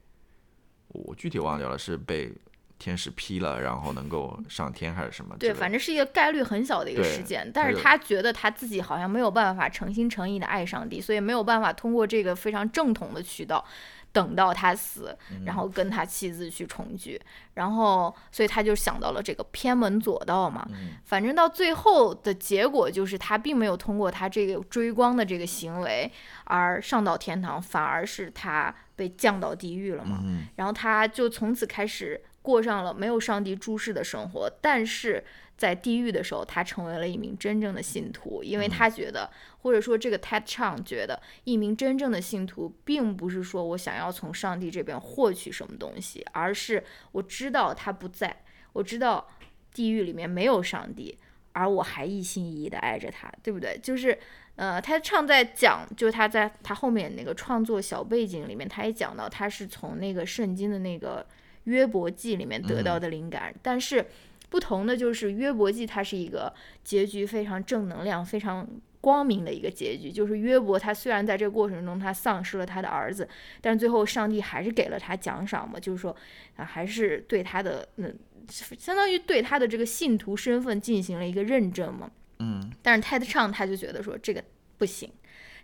我具体忘掉了，是被天使劈了，然后能够上天还是什么对，反正是一个概率很小的一个事件，但是他觉得他自己好像没有办法诚心诚意的爱上帝，所以没有办法通过这个非常正统的渠道等到他死，嗯。然后跟他妻子去重聚，然后所以他就想到了这个偏门左道嘛。嗯。反正到最后的结果就是他并没有通过他这个追光的这个行为而上到天堂，反而是他被降到地狱了嘛。嗯。然后他就从此开始过上了没有上帝注视的生活，但是在地狱的时候，他成为了一名真正的信徒，因为他觉得，或者说这个 Ted Chang 觉得，一名真正的信徒，并不是说我想要从上帝这边获取什么东西，而是我知道他不在，我知道地狱里面没有上帝，而我还一心一意的爱着他，对不对？就是。呃，他唱在讲，就是他在他后面那个创作小背景里面，他也讲到他是从那个圣经的那个约伯记里面得到的灵感，但是不同的就是约伯记它是一个结局非常正能量、非常光明的一个结局，就是约伯他虽然在这个过程中他丧失了他的儿子，但是最后上帝还是给了他奖赏嘛，就是说啊还是对他的嗯，相当于对他的这个信徒身份进行了一个认证嘛。嗯，但是泰德唱他就觉得说这个不行，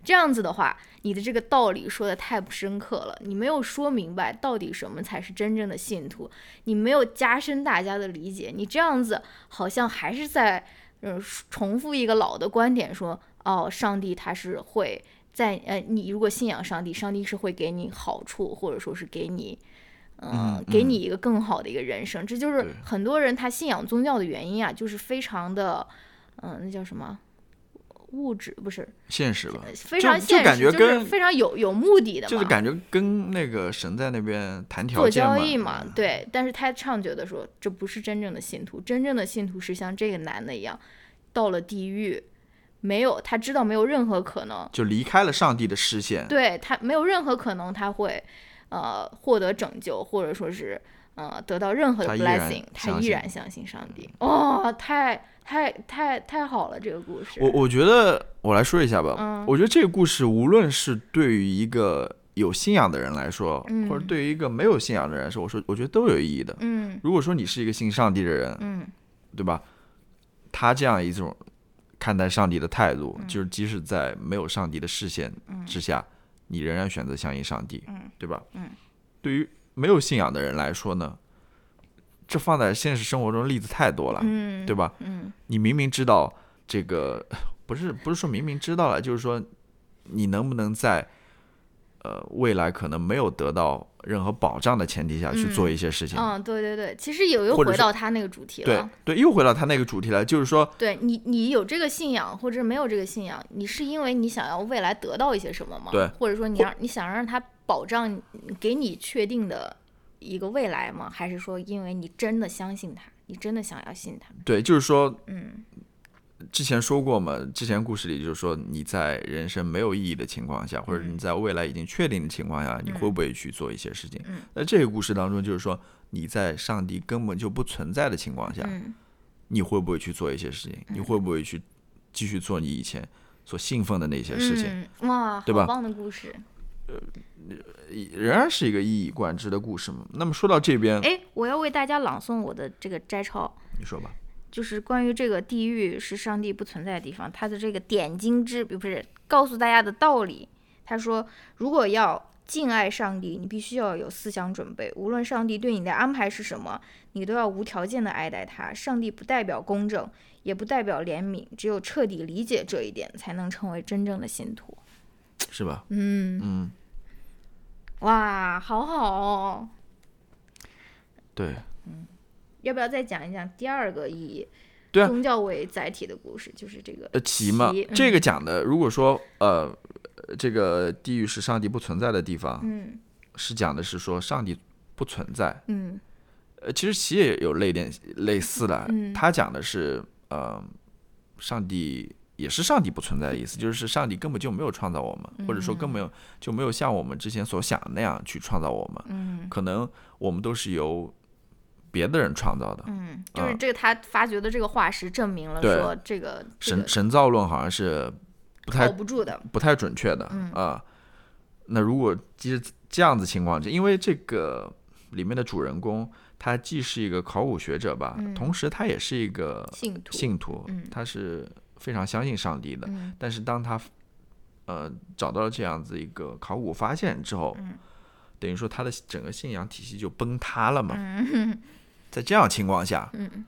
这样子的话，你的这个道理说的太不深刻了，你没有说明白到底什么才是真正的信徒，你没有加深大家的理解，你这样子好像还是在嗯重复一个老的观点说，哦，上帝他是会在呃，你如果信仰上帝，上帝是会给你好处，或者说是给你。嗯嗯，给你一个更好的一个人生，这就是很多人他信仰宗教的原因啊，就是非常的，嗯，那叫什么？物质不是现实吧，非常就现实，感觉就是跟非常有有目的的嘛，就是感觉跟那个神在那边谈条件做交易嘛嘛，，对。但是他唱觉得说，这不是真正的信徒，真正的信徒是像这个男的一样，到了地狱，没有他知道没有任何可能，就离开了上帝的视线，对他没有任何可能他会呃获得拯救，或者说是呃得到任何的 blessing，他依然相信上帝。哦，太太太太好了，这个故事。我我觉得我来说一下吧，嗯我觉得这个故事无论是对于一个有信仰的人来说，嗯或者对于一个没有信仰的人来说，我说我觉得都有意义的。嗯如果说你是一个信上帝的人，嗯对吧？他这样一种看待上帝的态度，就是即使在没有上帝的视线之下，你仍然选择相信上帝，嗯对吧？嗯对于没有信仰的人来说呢，这放在现实生活中例子太多了，嗯，对吧？嗯你明明知道这个，不是不是说明明知道了，就是说你能不能在呃未来可能没有得到任何保障的前提下去做一些事情？嗯，对对对，其实有又回到他那个主题了。对，又回到他那个主题了，就是说，对你，你有这个信仰，或者没有这个信仰，你是因为你想要未来得到一些什么吗？对或者说你让你想让他保障给你确定的一个未来吗？还是说因为你真的相信他，你真的想要信他？对，就是说，嗯之前说过嘛，之前故事里就是说，你在人生没有意义的情况下，或者你在未来已经确定的情况下，你会不会去做一些事情？嗯那这个故事当中就是说，你在上帝根本就不存在的情况下，嗯你会不会去做一些事情？你会不会去继续做你以前所信奉的那些事情？嗯，哇，对吧好棒的故事。仍然是一个一以贯之的故事嘛。那么说到这边，哎，我要为大家朗诵我的这个摘抄。你说吧。就是关于这个地狱是上帝不存在的地方，它的这个点睛之笔不是告诉大家的道理。他说，如果要敬爱上帝，你必须要有思想准备，无论上帝对你的安排是什么，你都要无条件的爱戴他。上帝不代表公正，也不代表怜悯，只有彻底理解这一点，才能成为真正的信徒。是吧？嗯，嗯，哇，好好哦。对，要不要再讲一讲第二个以对啊。宗教为载体的故事？就是这个呃，奇嘛奇，这个讲的，如果说呃，这个地狱是上帝不存在的地方，嗯。是讲的是说上帝不存在。嗯。呃，其实奇也有类点类似的，嗯。他讲的是呃，上帝也是上帝不存在的意思，就是上帝根本就没有创造我们，或者说根本就没有像我们之前所想的那样去创造我们。嗯可能我们都是由别的人创造的。嗯，就是这个他发掘的这个化石证明了说这个这神个神造论好像是不太靠不住的。不太准确的啊、那如果即使这样子情况下，因为这个里面的主人公他既是一个考古学者吧，同时他也是一个信徒信徒，嗯他是非常相信上帝的。嗯但是当他呃找到了这样子一个考古发现之后，嗯等于说他的整个信仰体系就崩塌了嘛。嗯 在这样情况下，嗯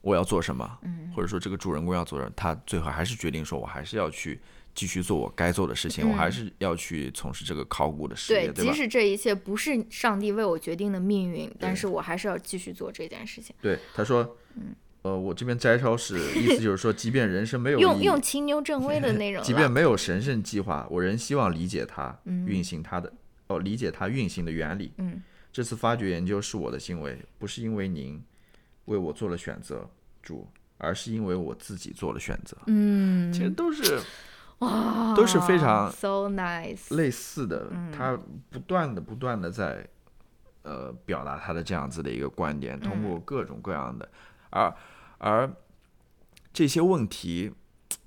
我要做什么？嗯或者说这个主人公要做什么？他最后还是决定说，我还是要去继续做我该做的事情，我还是要去从事这个考古的事业，嗯对，对吧？即使这一切不是上帝为我决定的命运，但是我还是要继续做这件事情。对，他说，呃，我这边摘抄是 意思就是说，即便人生没有用用秦牛正威的那种 即便没有神圣计划，我仍希望理解它嗯运行它的、哦，理解它运行的原理。嗯，这次发掘研究是我的行为，不是因为您为我做了选择，主，而是因为我自己做了选择。嗯，其实都是哇，都是非常 so nice。类似的，嗯他不断的不断的在呃表达他的这样子的一个观点，通嗯过各种各样的，而而这些问题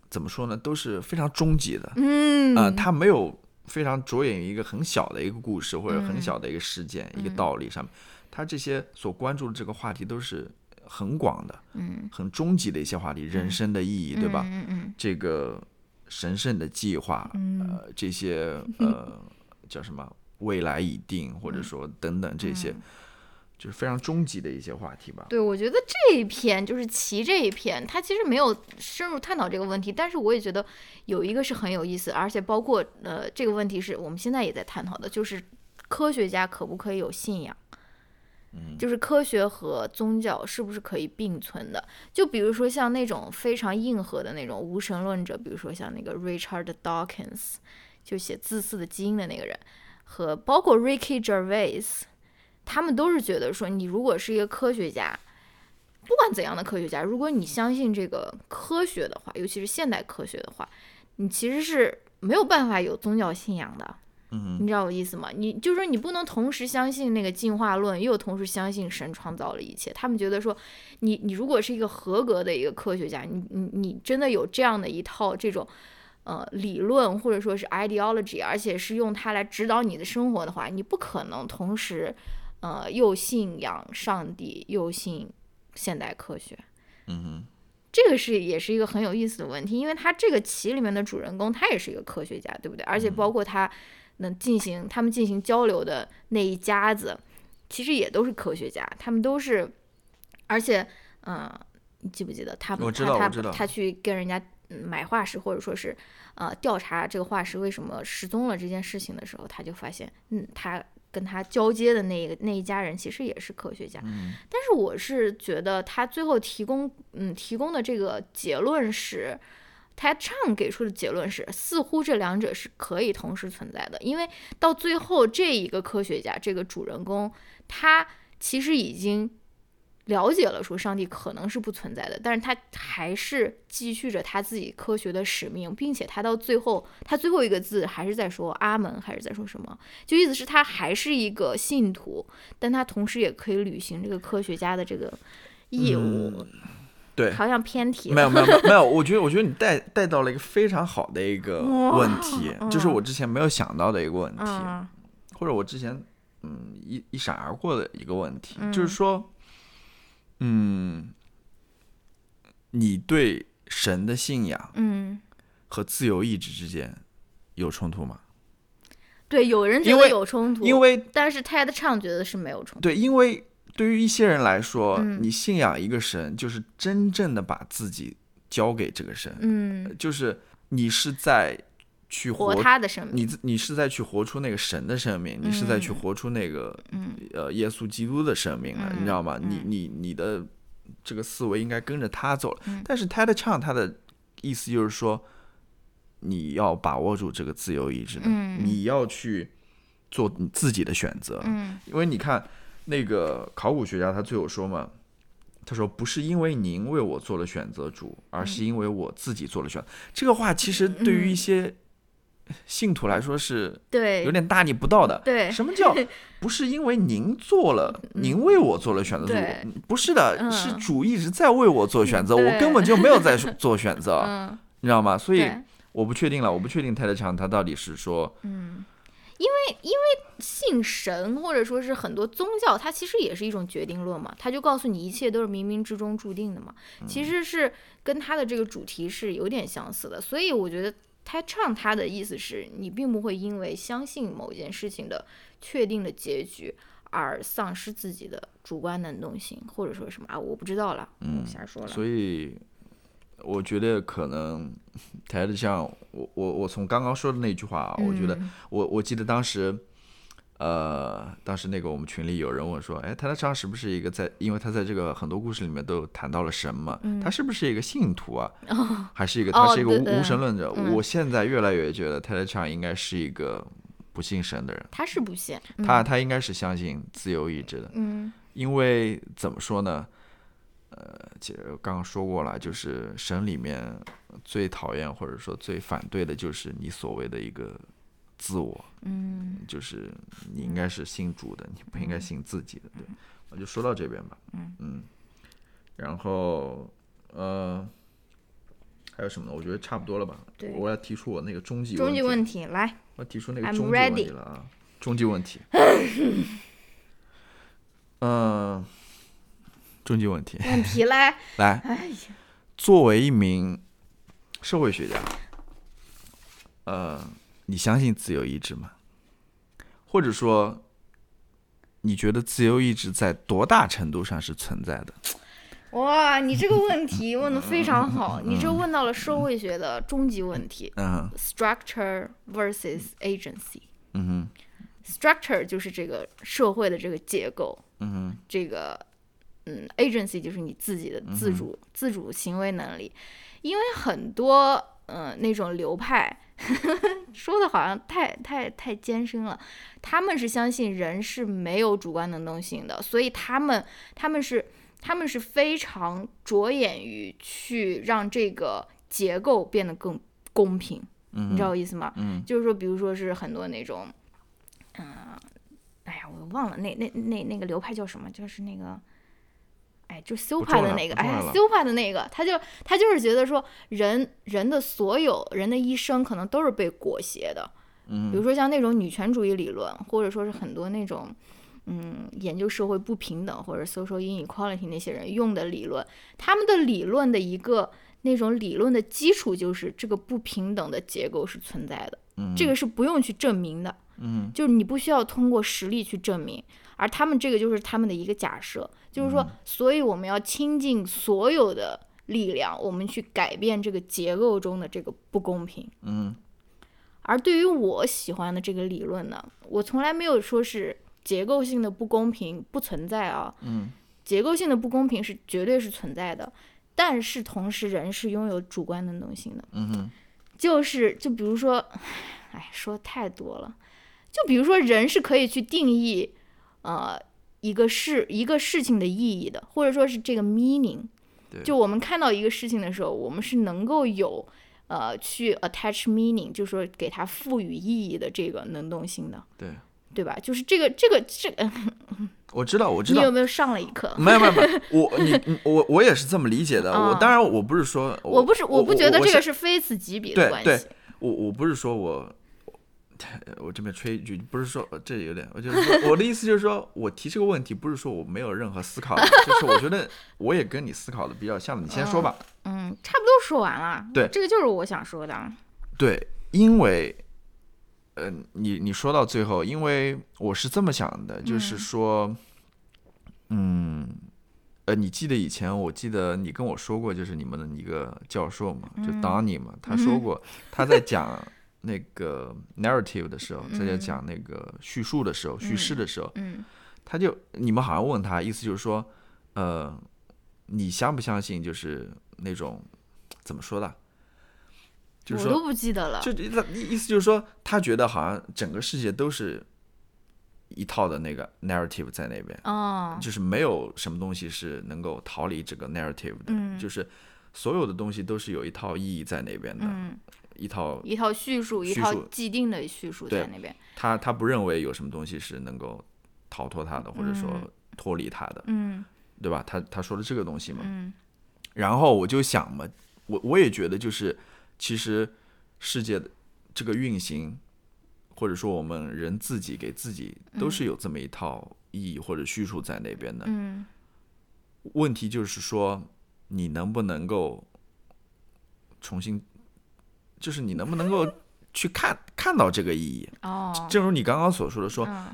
怎么说呢，都是非常终极的。嗯。啊、他没有非常着眼于一个很小的一个故事或者嗯很小的一个事件、一个道理上面，他这些所关注的这个话题都是很广的、嗯。很终极的一些话题，人生的意义，对吧？嗯嗯这个神圣的计划，嗯。呃，这些呃叫什么未来已定，或嗯。者说等等这些，就是非常终极的一些话题吧。对，我觉得这一篇就是齐这一篇，它其实没有深入探讨这个问题，但是我也觉得有一个是很有意思，而且包括呃这个问题是我们现在也在探讨的，就是科学家可不可以有信仰？嗯就是科学和宗教是不是可以并存的？就比如说像那种非常硬核的那种无神论者，比如说像那个 Richard Dawkins，就写《自私的基因》的那个人，和包括 Ricky Gervais，他们都是觉得说，你如果是一个科学家，不管怎样的科学家，如果你相信这个科学的话，尤其是现代科学的话，你其实是没有办法有宗教信仰的。嗯你知道我意思吗？你就是说你不能同时相信那个进化论，又同时相信神创造了一切。他们觉得说，你你如果是一个合格的一个科学家，你你你真的有这样的一套这种呃理论或者说是 ideology，而且是用它来指导你的生活的话，你不可能同时呃又信仰上帝又信现代科学。嗯哼，这个是也是一个很有意思的问题，因为他这个棋里面的主人公他也是一个科学家，对不对？而且包括他能进行他们进行交流的那一家子，其实也都是科学家，他们都是，而且，嗯、你记不记得他他他他去跟人家嗯买化石，或者说是呃调查这个化石为什么失踪了这件事情的时候，他就发现，嗯，他跟他交接的那一个那一家人其实也是科学家，嗯但是我是觉得他最后提供嗯提供的这个结论是。他唱给出的结论是，似乎这两者是可以同时存在的，因为到最后这一个科学家，这个主人公，他其实已经了解了说上帝可能是不存在的，但是他还是继续着他自己科学的使命，并且他到最后，他最后一个字还是在说阿门，还是在说什么？就意思是他还是一个信徒，但他同时也可以履行这个科学家的这个义务，对，好像偏题。没有没有没有我觉得我觉得你带带到了一个非常好的一个问题，就是嗯我之前没有想到的一个问题，嗯或者我之前嗯一一闪而过的一个问题，嗯就是说，嗯，你对神的信仰嗯，和自由意志之间有冲突吗？对，有人觉得有冲突，因为但是 TED 唱觉得是没有冲突。对，因为对于一些人来说，嗯你信仰一个神，就是真正的把自己交给这个神，嗯，就是你是在去活活他的生命。你自你是在去活出那个神的生命，你是在去嗯活出那个嗯呃耶稣基督的生命了，你知道吗？你嗯你你的这个思维应该跟着他走了。嗯但是 TED 唱他的意思就是说，你要把握住这个自由意志你要去做你自己的选择。嗯因为你看那个考古学家他最后说嘛，他说不是因为您为我做了选择主，而是因为我自己做了选择。这个话其实对于一些信徒来说是对，有点大逆不道的。对，什么叫 不是因为您做了，您为我做了选择？对，不是的，嗯。是主一直在为我做选择，我根本就没有在做选择，嗯，你知道吗？所以，我不确定了，我不确定泰德强他到底是说，嗯，因为因为信神或者说是很多宗教，它其实也是一种决定论嘛，它就告诉你一切都是冥冥之中注定的嘛，其实是跟它的这个主题是有点相似的，所以我觉得。他唱他的意思是你并不会因为相信某件事情的确定的结局而丧失自己的主观能动性，或者说什么啊，我不知道了，嗯瞎说了。所以我觉得可能台子像，我我我从刚刚说的那句话啊，我觉得嗯我我记得当时，呃，当时那个我们群里有人问说，哎，泰德昌是不是一个在，因为他在这个很多故事里面都谈到了神嘛，他是不是一个信徒啊，还是一个他是一个无、无神论者？嗯。我现在越来越觉得泰德昌应该是一个不信神的人，他是不信，他他应该是相信自由意志的，嗯。因为怎么说呢？呃，其实刚刚说过了，就是神里面最讨厌或者说最反对的就是你所谓的一个自我，嗯就是你应该是信主的，你不应该信自己的。对，我就说到这边吧。嗯然后呃，还有什么呢？我觉得差不多了吧。对我要提出我那个终极终极，问题来，我提出那个终极问题了啊！终极问题。嗯、终极问题。问题来，来，哎呀，作为一名社会学家，呃，你相信自由意志吗？或者说，你觉得自由意志在多大程度上是存在的？哇，你这个问题问的非常好，你这问到了社会学的终极问题嗯：structure versus agency。嗯哼 structure 就是这个社会的这个结构，嗯哼这个嗯，agency 就是你自己的嗯自主、自主行为能力。因为很多嗯、呃那种流派 说的好像太太太艰深了，他们是相信人是没有主观能动性的，所以他们他们是他们是非常着眼于去让这个结构变得更公平，嗯你知道我意思吗？嗯。就是说，比如说是很多那种，嗯、哎呀，我忘了那那那那个流派叫什么，就是那个，哎，就 super 的那个，哎呀，不重要了修派的那个，他就他就是觉得说人人的所有人的一生可能都是被裹挟的，比如说像那种女权主义理论，或者说是很多那种。嗯，研究社会不平等或者 social inequality 那些人用的理论，他们的理论的一个那种理论的基础就是这个不平等的结构是存在的。嗯这个是不用去证明的，嗯就是你不需要通过实力去证明，而他们这个就是他们的一个假设，就是说，所以我们要倾尽所有的力量，我们去改变这个结构中的这个不公平。嗯而对于我喜欢的这个理论呢，我从来没有说是结构性的不公平不存在啊，嗯结构性的不公平是绝对是存在的，但是同时人是拥有主观能动性的。嗯哼就是就比如说，哎，说太多了。就比如说，人是可以去定义，呃，一个事一个事情的意义的，或者说是这个 meaning。对就我们看到一个事情的时候，我们是能够有呃去 attach meaning，就是说给它赋予意义的这个能动性的，对，对吧？就是这个这个这个，我知道我 知道你有。没有上了一课？没有没有没有，我你你我我也是这么理解的。我嗯当然我不是说我不是我不觉得这个是非此即彼的对对关系。我我不是说我，我这边吹一句，不是说这有点，我就是说我的意思就是说我提这个问题，不是说我没有任何思考，就是我觉得我也跟你思考的比较像，你先说吧。嗯，差不多说完了。对这个就是我想说的。对，因为，呃，你你说到最后，因为我是这么想的，就是说，嗯。呃，你记得以前，我记得你跟我说过，就是你们的一个教授嘛，就 Donny 嘛，他说过，他在讲那个 narrative 的时候，在在讲那个叙述的时候，叙事的时候，嗯。他就你们好像问他，意思就是说，呃，你相不相信就是那种怎么说的？就是说，我都不记得了。就意思意思就是说，他觉得好像整个世界都是一套的那个 narrative 在那边，哦，就是没有什么东西是能够逃离这个 narrative 的，嗯。就是所有的东西都是有一套意义在那边的，嗯，一套一套叙述，一套既定的叙述在那边。他他不认为有什么东西是能够逃脱他的，或者说嗯脱离他的，嗯。对吧？他他说的这个东西嘛，嗯。然后我就想嘛，我我也觉得就是其实世界的这个运行，或者说我们人自己给自己都是有这么一套意义或者叙述在那边的。嗯。问题就是说，你能不能够重新，就是你能不能够去看看到这个意义？哦，正如你刚刚所说的说，嗯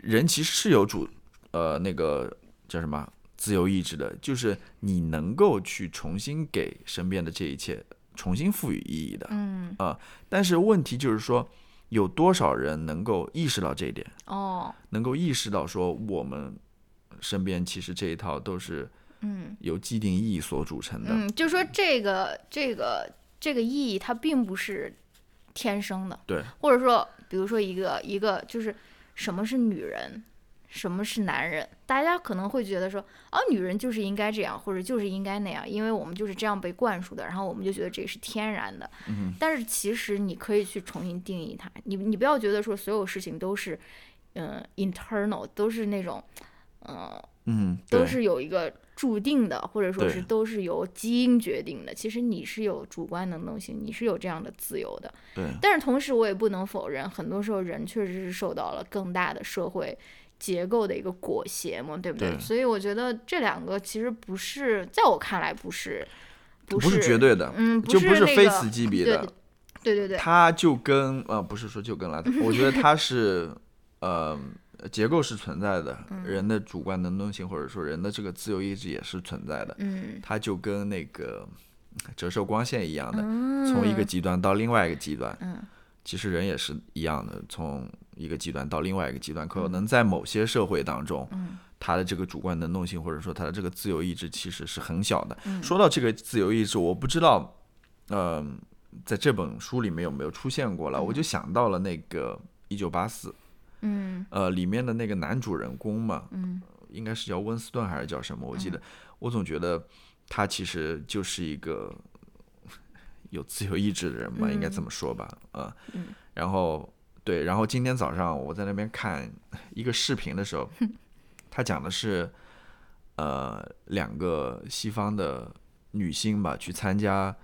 人其实是有主呃那个叫什么自由意志的，就是你能够去重新给身边的这一切重新赋予意义的。嗯啊但是问题就是说，有多少人能够意识到这一点，哦能够意识到说我们身边其实这一套都是嗯由既定意义所组成的。嗯，就说这个这个这个意义它并不是天生的，对，或者说比如说一个一个就是什么是女人。什么是男人？大家可能会觉得说，啊，女人就是应该这样，或者就是应该那样，因为我们就是这样被灌输的，然后我们就觉得这个是天然的。嗯但是其实你可以去重新定义它，你你不要觉得说所有事情都是，嗯、internal，都是那种，嗯、嗯，都是有一个注定的，或者说是都是由基因决定的。其实你是有主观能动性，你是有这样的自由的。对但是同时，我也不能否认，很多时候人确实是受到了更大的社会结构的一个裹挟嘛，对不对？对所以我觉得这两个其实不是，在我看来不是，不不是绝对的，嗯，就不是非此即彼对的。对对对，他就跟呃，不是说就跟了，我觉得他是呃结构是存在的，嗯。人的主观能动性或者说人的这个自由意志也是存在的。嗯，它就跟那个折射光线一样的，嗯从一个极端到另外一个极端。嗯。其实人也是一样的，从一个极端到另外一个极端，可嗯能在某些社会当中，嗯。他的这个主观能动性或者说他的这个自由意志其实是很小的。嗯。说到这个自由意志，我不知道，嗯、在这本书里面有没有出现过了，我就想到了那个一九八四，嗯。呃，里面的那个男主人公嘛，嗯。应该是叫温斯顿还是叫什么？我记得，我总觉得他其实就是一个 有自由意志的人吧，应该这么说吧，啊、嗯。然后对，然后今天早上我在那边看一个视频的时候，他讲的是，呃，两个西方的女星吧，去参加，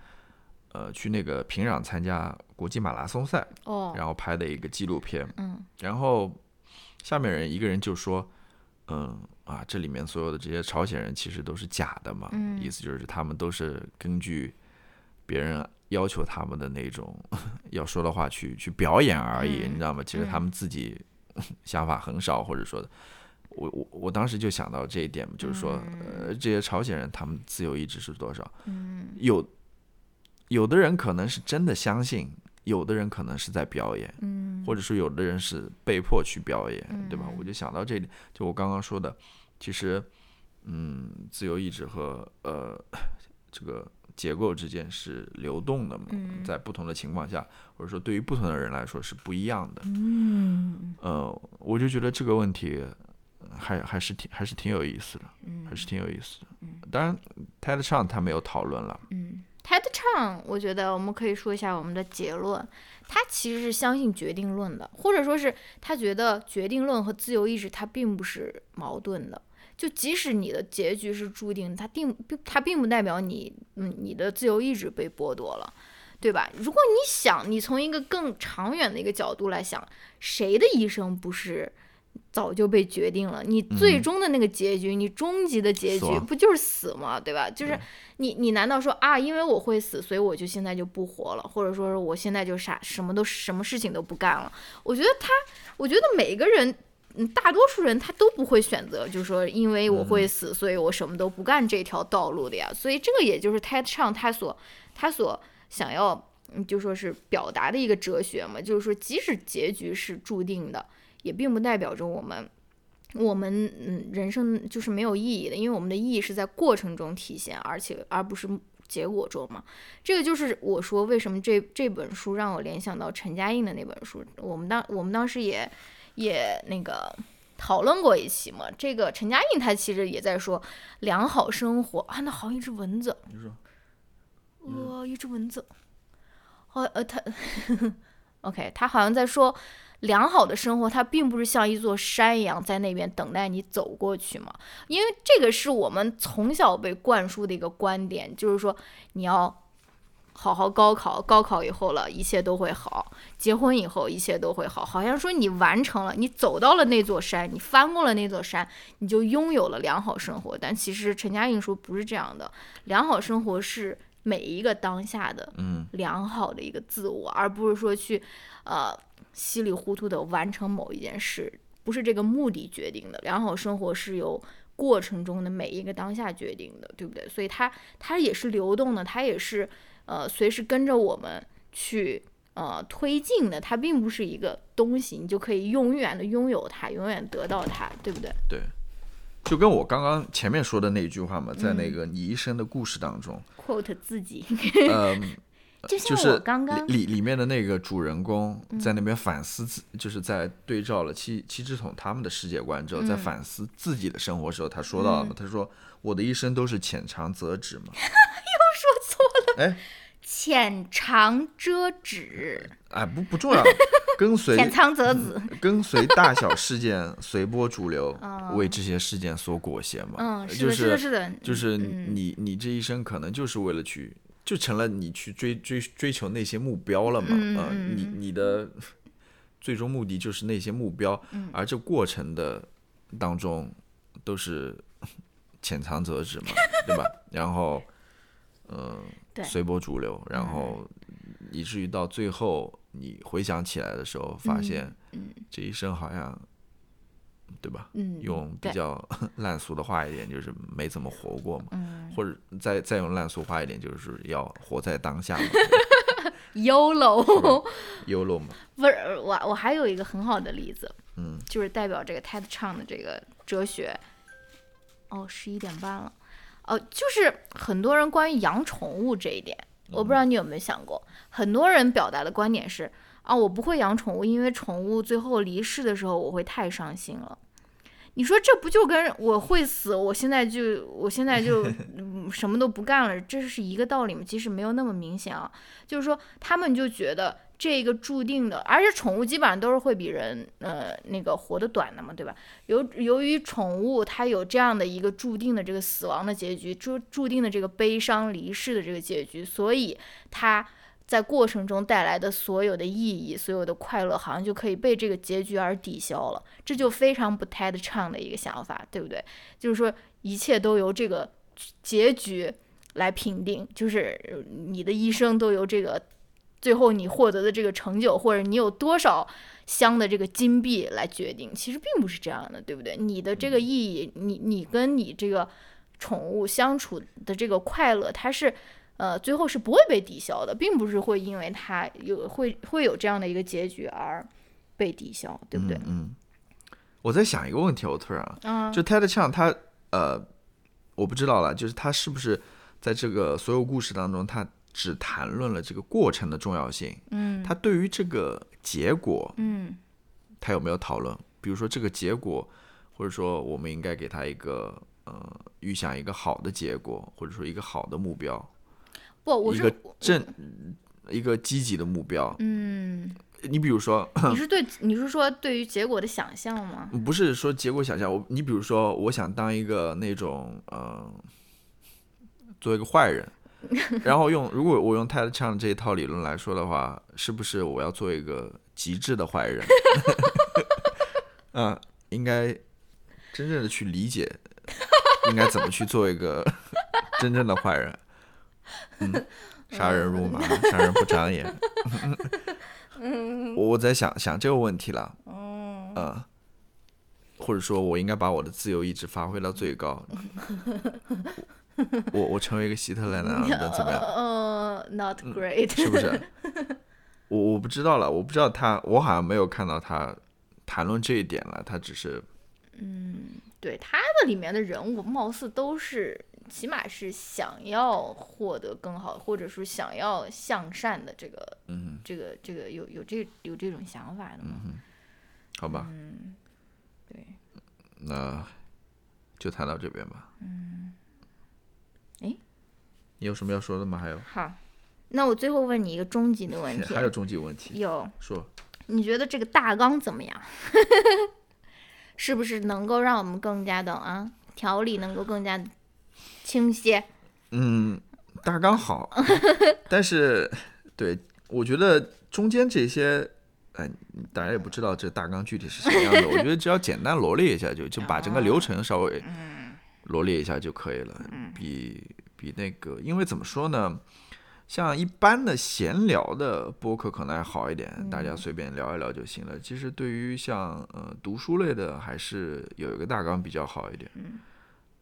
呃，去那个平壤参加国际马拉松赛，哦。然后拍的一个纪录片，嗯。然后下面人一个人就说，嗯啊，这里面所有的这些朝鲜人其实都是假的嘛，嗯。意思就是他们都是根据别人要求他们的那种要说的话去去表演而已，嗯你知道吗？其实他们自己 想法很少，或者说的。我我我当时就想到这一点，就是说，呃，这些朝鲜人他们自由意志是多少？嗯。有有的人可能是真的相信，有的人可能是在表演，嗯或者说有的人是被迫去表演，对吧？嗯我就想到这里，就我刚刚说的，其实，嗯，自由意志和呃这个结构之间是流动的嘛，嗯在不同的情况下，或者说对于不同的人来说是不一样的。嗯呃，我就觉得这个问题还还是挺还是挺有意思的，嗯还是挺有意思的。当然，TED 上他没有讨论了，嗯，TED 唱，我觉得我们可以说一下我们的结论。他其实是相信决定论的，或者说是他觉得决定论和自由意志它并不是矛盾的。就即使你的结局是注定，它并并它并不代表你嗯你的自由意志被剥夺了，对吧？如果你想，你从一个更长远的一个角度来想，谁的一生不是早就被决定了？你最终的那个结局，你终极的结局不就是死吗？对吧？就是你你难道说啊，因为我会死，所以我就现在就不活了，或者说是我现在就啥什么都什么事情都不干了？我觉得他，我觉得每个人。嗯，大多数人他都不会选择，就是说，因为我会死，所以我什么都不干这条道路的呀。所以这个也就是 TED 上他所他所想要，嗯，就说是表达的一个哲学嘛，就是说，即使结局是注定的，也并不代表着我们我们嗯人生就是没有意义的，因为我们的意义是在过程中体现，而且而不是结果中嘛。这个就是我说为什么这这本书让我联想到陈嘉映的那本书。我们当我们当时也也那个讨论过一期嘛。这个陈嘉映他其实也在说良好生活啊，那好像一只蚊子，你说哇、一只蚊子，哦呃他，OK，他好像在说良好的生活，它并不是像一座山一样在那边等待你走过去嘛，因为这个是我们从小被灌输的一个观点，就是说你要。好好高考，高考以后了，一切都会好。结婚以后，一切都会好。好像说你完成了，你走到了那座山，你翻过了那座山，你就拥有了良好生活。但其实陈嘉映说不是这样的，良好生活是每一个当下的嗯良好的一个自我，而不是说去呃稀里糊涂的完成某一件事，不是这个目的决定的。良好生活是由过程中的每一个当下决定的，对不对？所以它它也是流动的，它也是呃随时跟着我们去呃推进的，它并不是一个东西，你就可以永远的拥有它，永远得到它，对不对？对，就跟我刚刚前面说的那句话嘛，在嗯那个你一生的故事当中，quote 自己，呃，就是我刚刚里里里面的那个主人公嗯。在那边反思自，就是在对照了七七只桶他们的世界观之后，在嗯。反思自己的生活时候，他说到了嘛，他说我的一生都是浅尝辄止嘛，又说错了，哎。浅尝辄止，哎不不重要，跟随 浅尝辄止。跟随大小事件随波逐流，哦为这些事件所裹挟嘛，嗯，是就的，是的，是是的，就是嗯。你你这一生可能就是为了去，就成了你去追追追求那些目标了嘛，呃嗯嗯你嗯。你的最终目的就是那些目标，嗯。而这过程的当中都是浅尝辄止嘛，对吧？然后，呃，随波逐流，然后以至于到最后你回想起来的时候，发现嗯。这一生好像，对吧？嗯，用比较 烂俗的话一点，就是没怎么活过嘛。嗯或者再再用烂俗话一点，就是要活在当下嘛 YOLO，，YOLO 嘛。不是我我还有一个很好的例子，嗯，就是代表这个 TED 唱的这个哲学。哦，十一点半了，哦，就是很多人关于养宠物这一点，我不知道你有没有想过，很多人表达的观点是啊，我不会养宠物，因为宠物最后离世的时候我会太伤心了。你说这不就跟我会死，我现在就我现在就 嗯什么都不干了，这是一个道理吗？其实没有那么明显啊，就是说他们就觉得这个注定的，而且宠物基本上都是会比人呃那个活得短的嘛，对吧？由由于宠物它有这样的一个注定的这个死亡的结局，注注定的这个悲伤离世的这个结局，所以它在过程中带来的所有的意义、所有的快乐，好像就可以被这个结局而抵消了。这就非常不 TED 唱的一个想法，对不对？就是说一切都由这个结局来评定，就是呃你的一生都由这个最后你获得的这个成就，或者你有多少箱的这个金币来决定。其实并不是这样的，对不对？你的这个意义，你你跟你这个宠物相处的这个快乐，它是。呃，最后是不会被抵消的，并不是会因为他有会会有这样的一个结局而被抵消，对不对？嗯嗯。我在想一个问题，我突然啊，嗯，就 TED 唱他呃，我不知道了，就是他是不是在这个所有故事当中，他只谈论了这个过程的重要性，嗯他对于这个结果，嗯他有没有讨论？比如说这个结果，或者说我们应该给他一个呃预想一个好的结果，或者说一个好的目标，不，我是一个正一个积极的目标。嗯，你比如说，你是对你是说对于结果的想象吗？不是说结果想象，我你比如说，我想当一个那种呃，做一个坏人，然后用如果我用泰勒唱这一套理论来说的话，是不是我要做一个极致的坏人？嗯，应该真正的去理解，应该怎么去做一个 真正的坏人。嗯，杀人如麻，杀人不长眼。我我在想想这个问题了。哦，呃，或者说我应该把我的自由意志发挥到最高。我我成为一个希特勒那样的怎么样？呃，not great，是不是？我我不知道了，我不知道他，我好像没有看到他谈论这一点了。他只是嗯对他的里面的人物，貌似都是起码是想要获得更好，或者说想要向善的这个，嗯，这个这个有有这有这种想法的嘛？好吧，嗯，对，那就谈到这边吧。嗯。诶，你有什么要说的吗？还有？好，那我最后问你一个终极的问题。还有终极问题？有。说。你觉得这个大纲怎么样？是不是能够让我们更加的啊条理能够更加清晰？嗯，大纲好，但是对我觉得中间这些，哎，大家也不知道这大纲具体是什么样的。我觉得只要简单罗列一下，就就把整个流程稍微罗列一下就可以了。比比那个，因为怎么说呢？像一般的闲聊的播客可能还好一点，大家随便聊一聊就行了。其实对于像呃读书类的，还是有一个大纲比较好一点。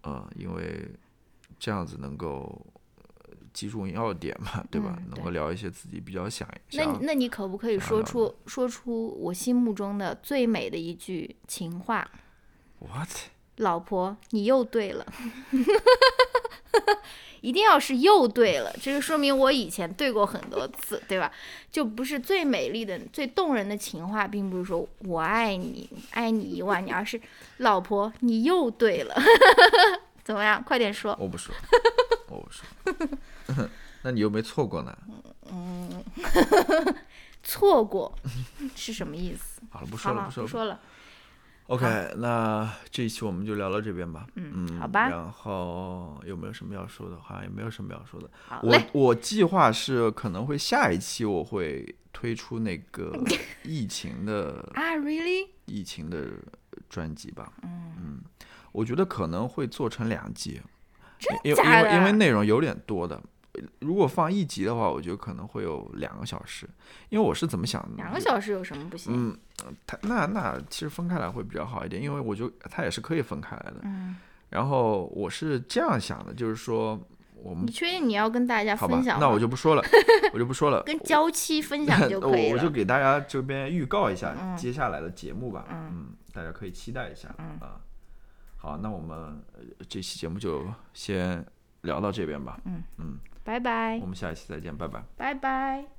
嗯，因为这样子能够击中要点嘛，对吧？能够聊一些自己比较想。那那你可不可以说出说出我心目中的最美的一句情话？What？老婆，你又对了。一定要是又对了，这个说明我以前对过很多次，对吧？就不是最美丽的、最动人的情话，并不是说我爱你，爱你一万年，而是老婆你又对了，怎么样？快点说！我不说，我不说。那你又没错过呢？嗯，错过是什么意思？好了，不说了，不说了，不说了。OK，那这一期我们就聊到这边吧。嗯，好吧。然后有没有什么要说的？好像也没有什么要说的。我我计划是可能会下一期我会推出那个疫情的啊，Really？疫情的专辑吧。嗯嗯，我觉得可能会做成两集，因为因为因为内容有点多的。如果放一集的话，我觉得可能会有两个小时，因为我是怎么想的？两个小时有什么不行？嗯，它那那其实分开来会比较好一点，因为我就它也是可以分开来的。嗯。然后我是这样想的，就是说我们你确定你要跟大家分享？那我就不说了，我就不说了。跟娇妻分享就可以了。我就给大家这边预告一下接下来的节目吧。嗯。大家可以期待一下。嗯。啊。好，那我们这期节目就先聊到这边吧。嗯嗯。拜拜，我们下一期再见，拜拜，拜拜。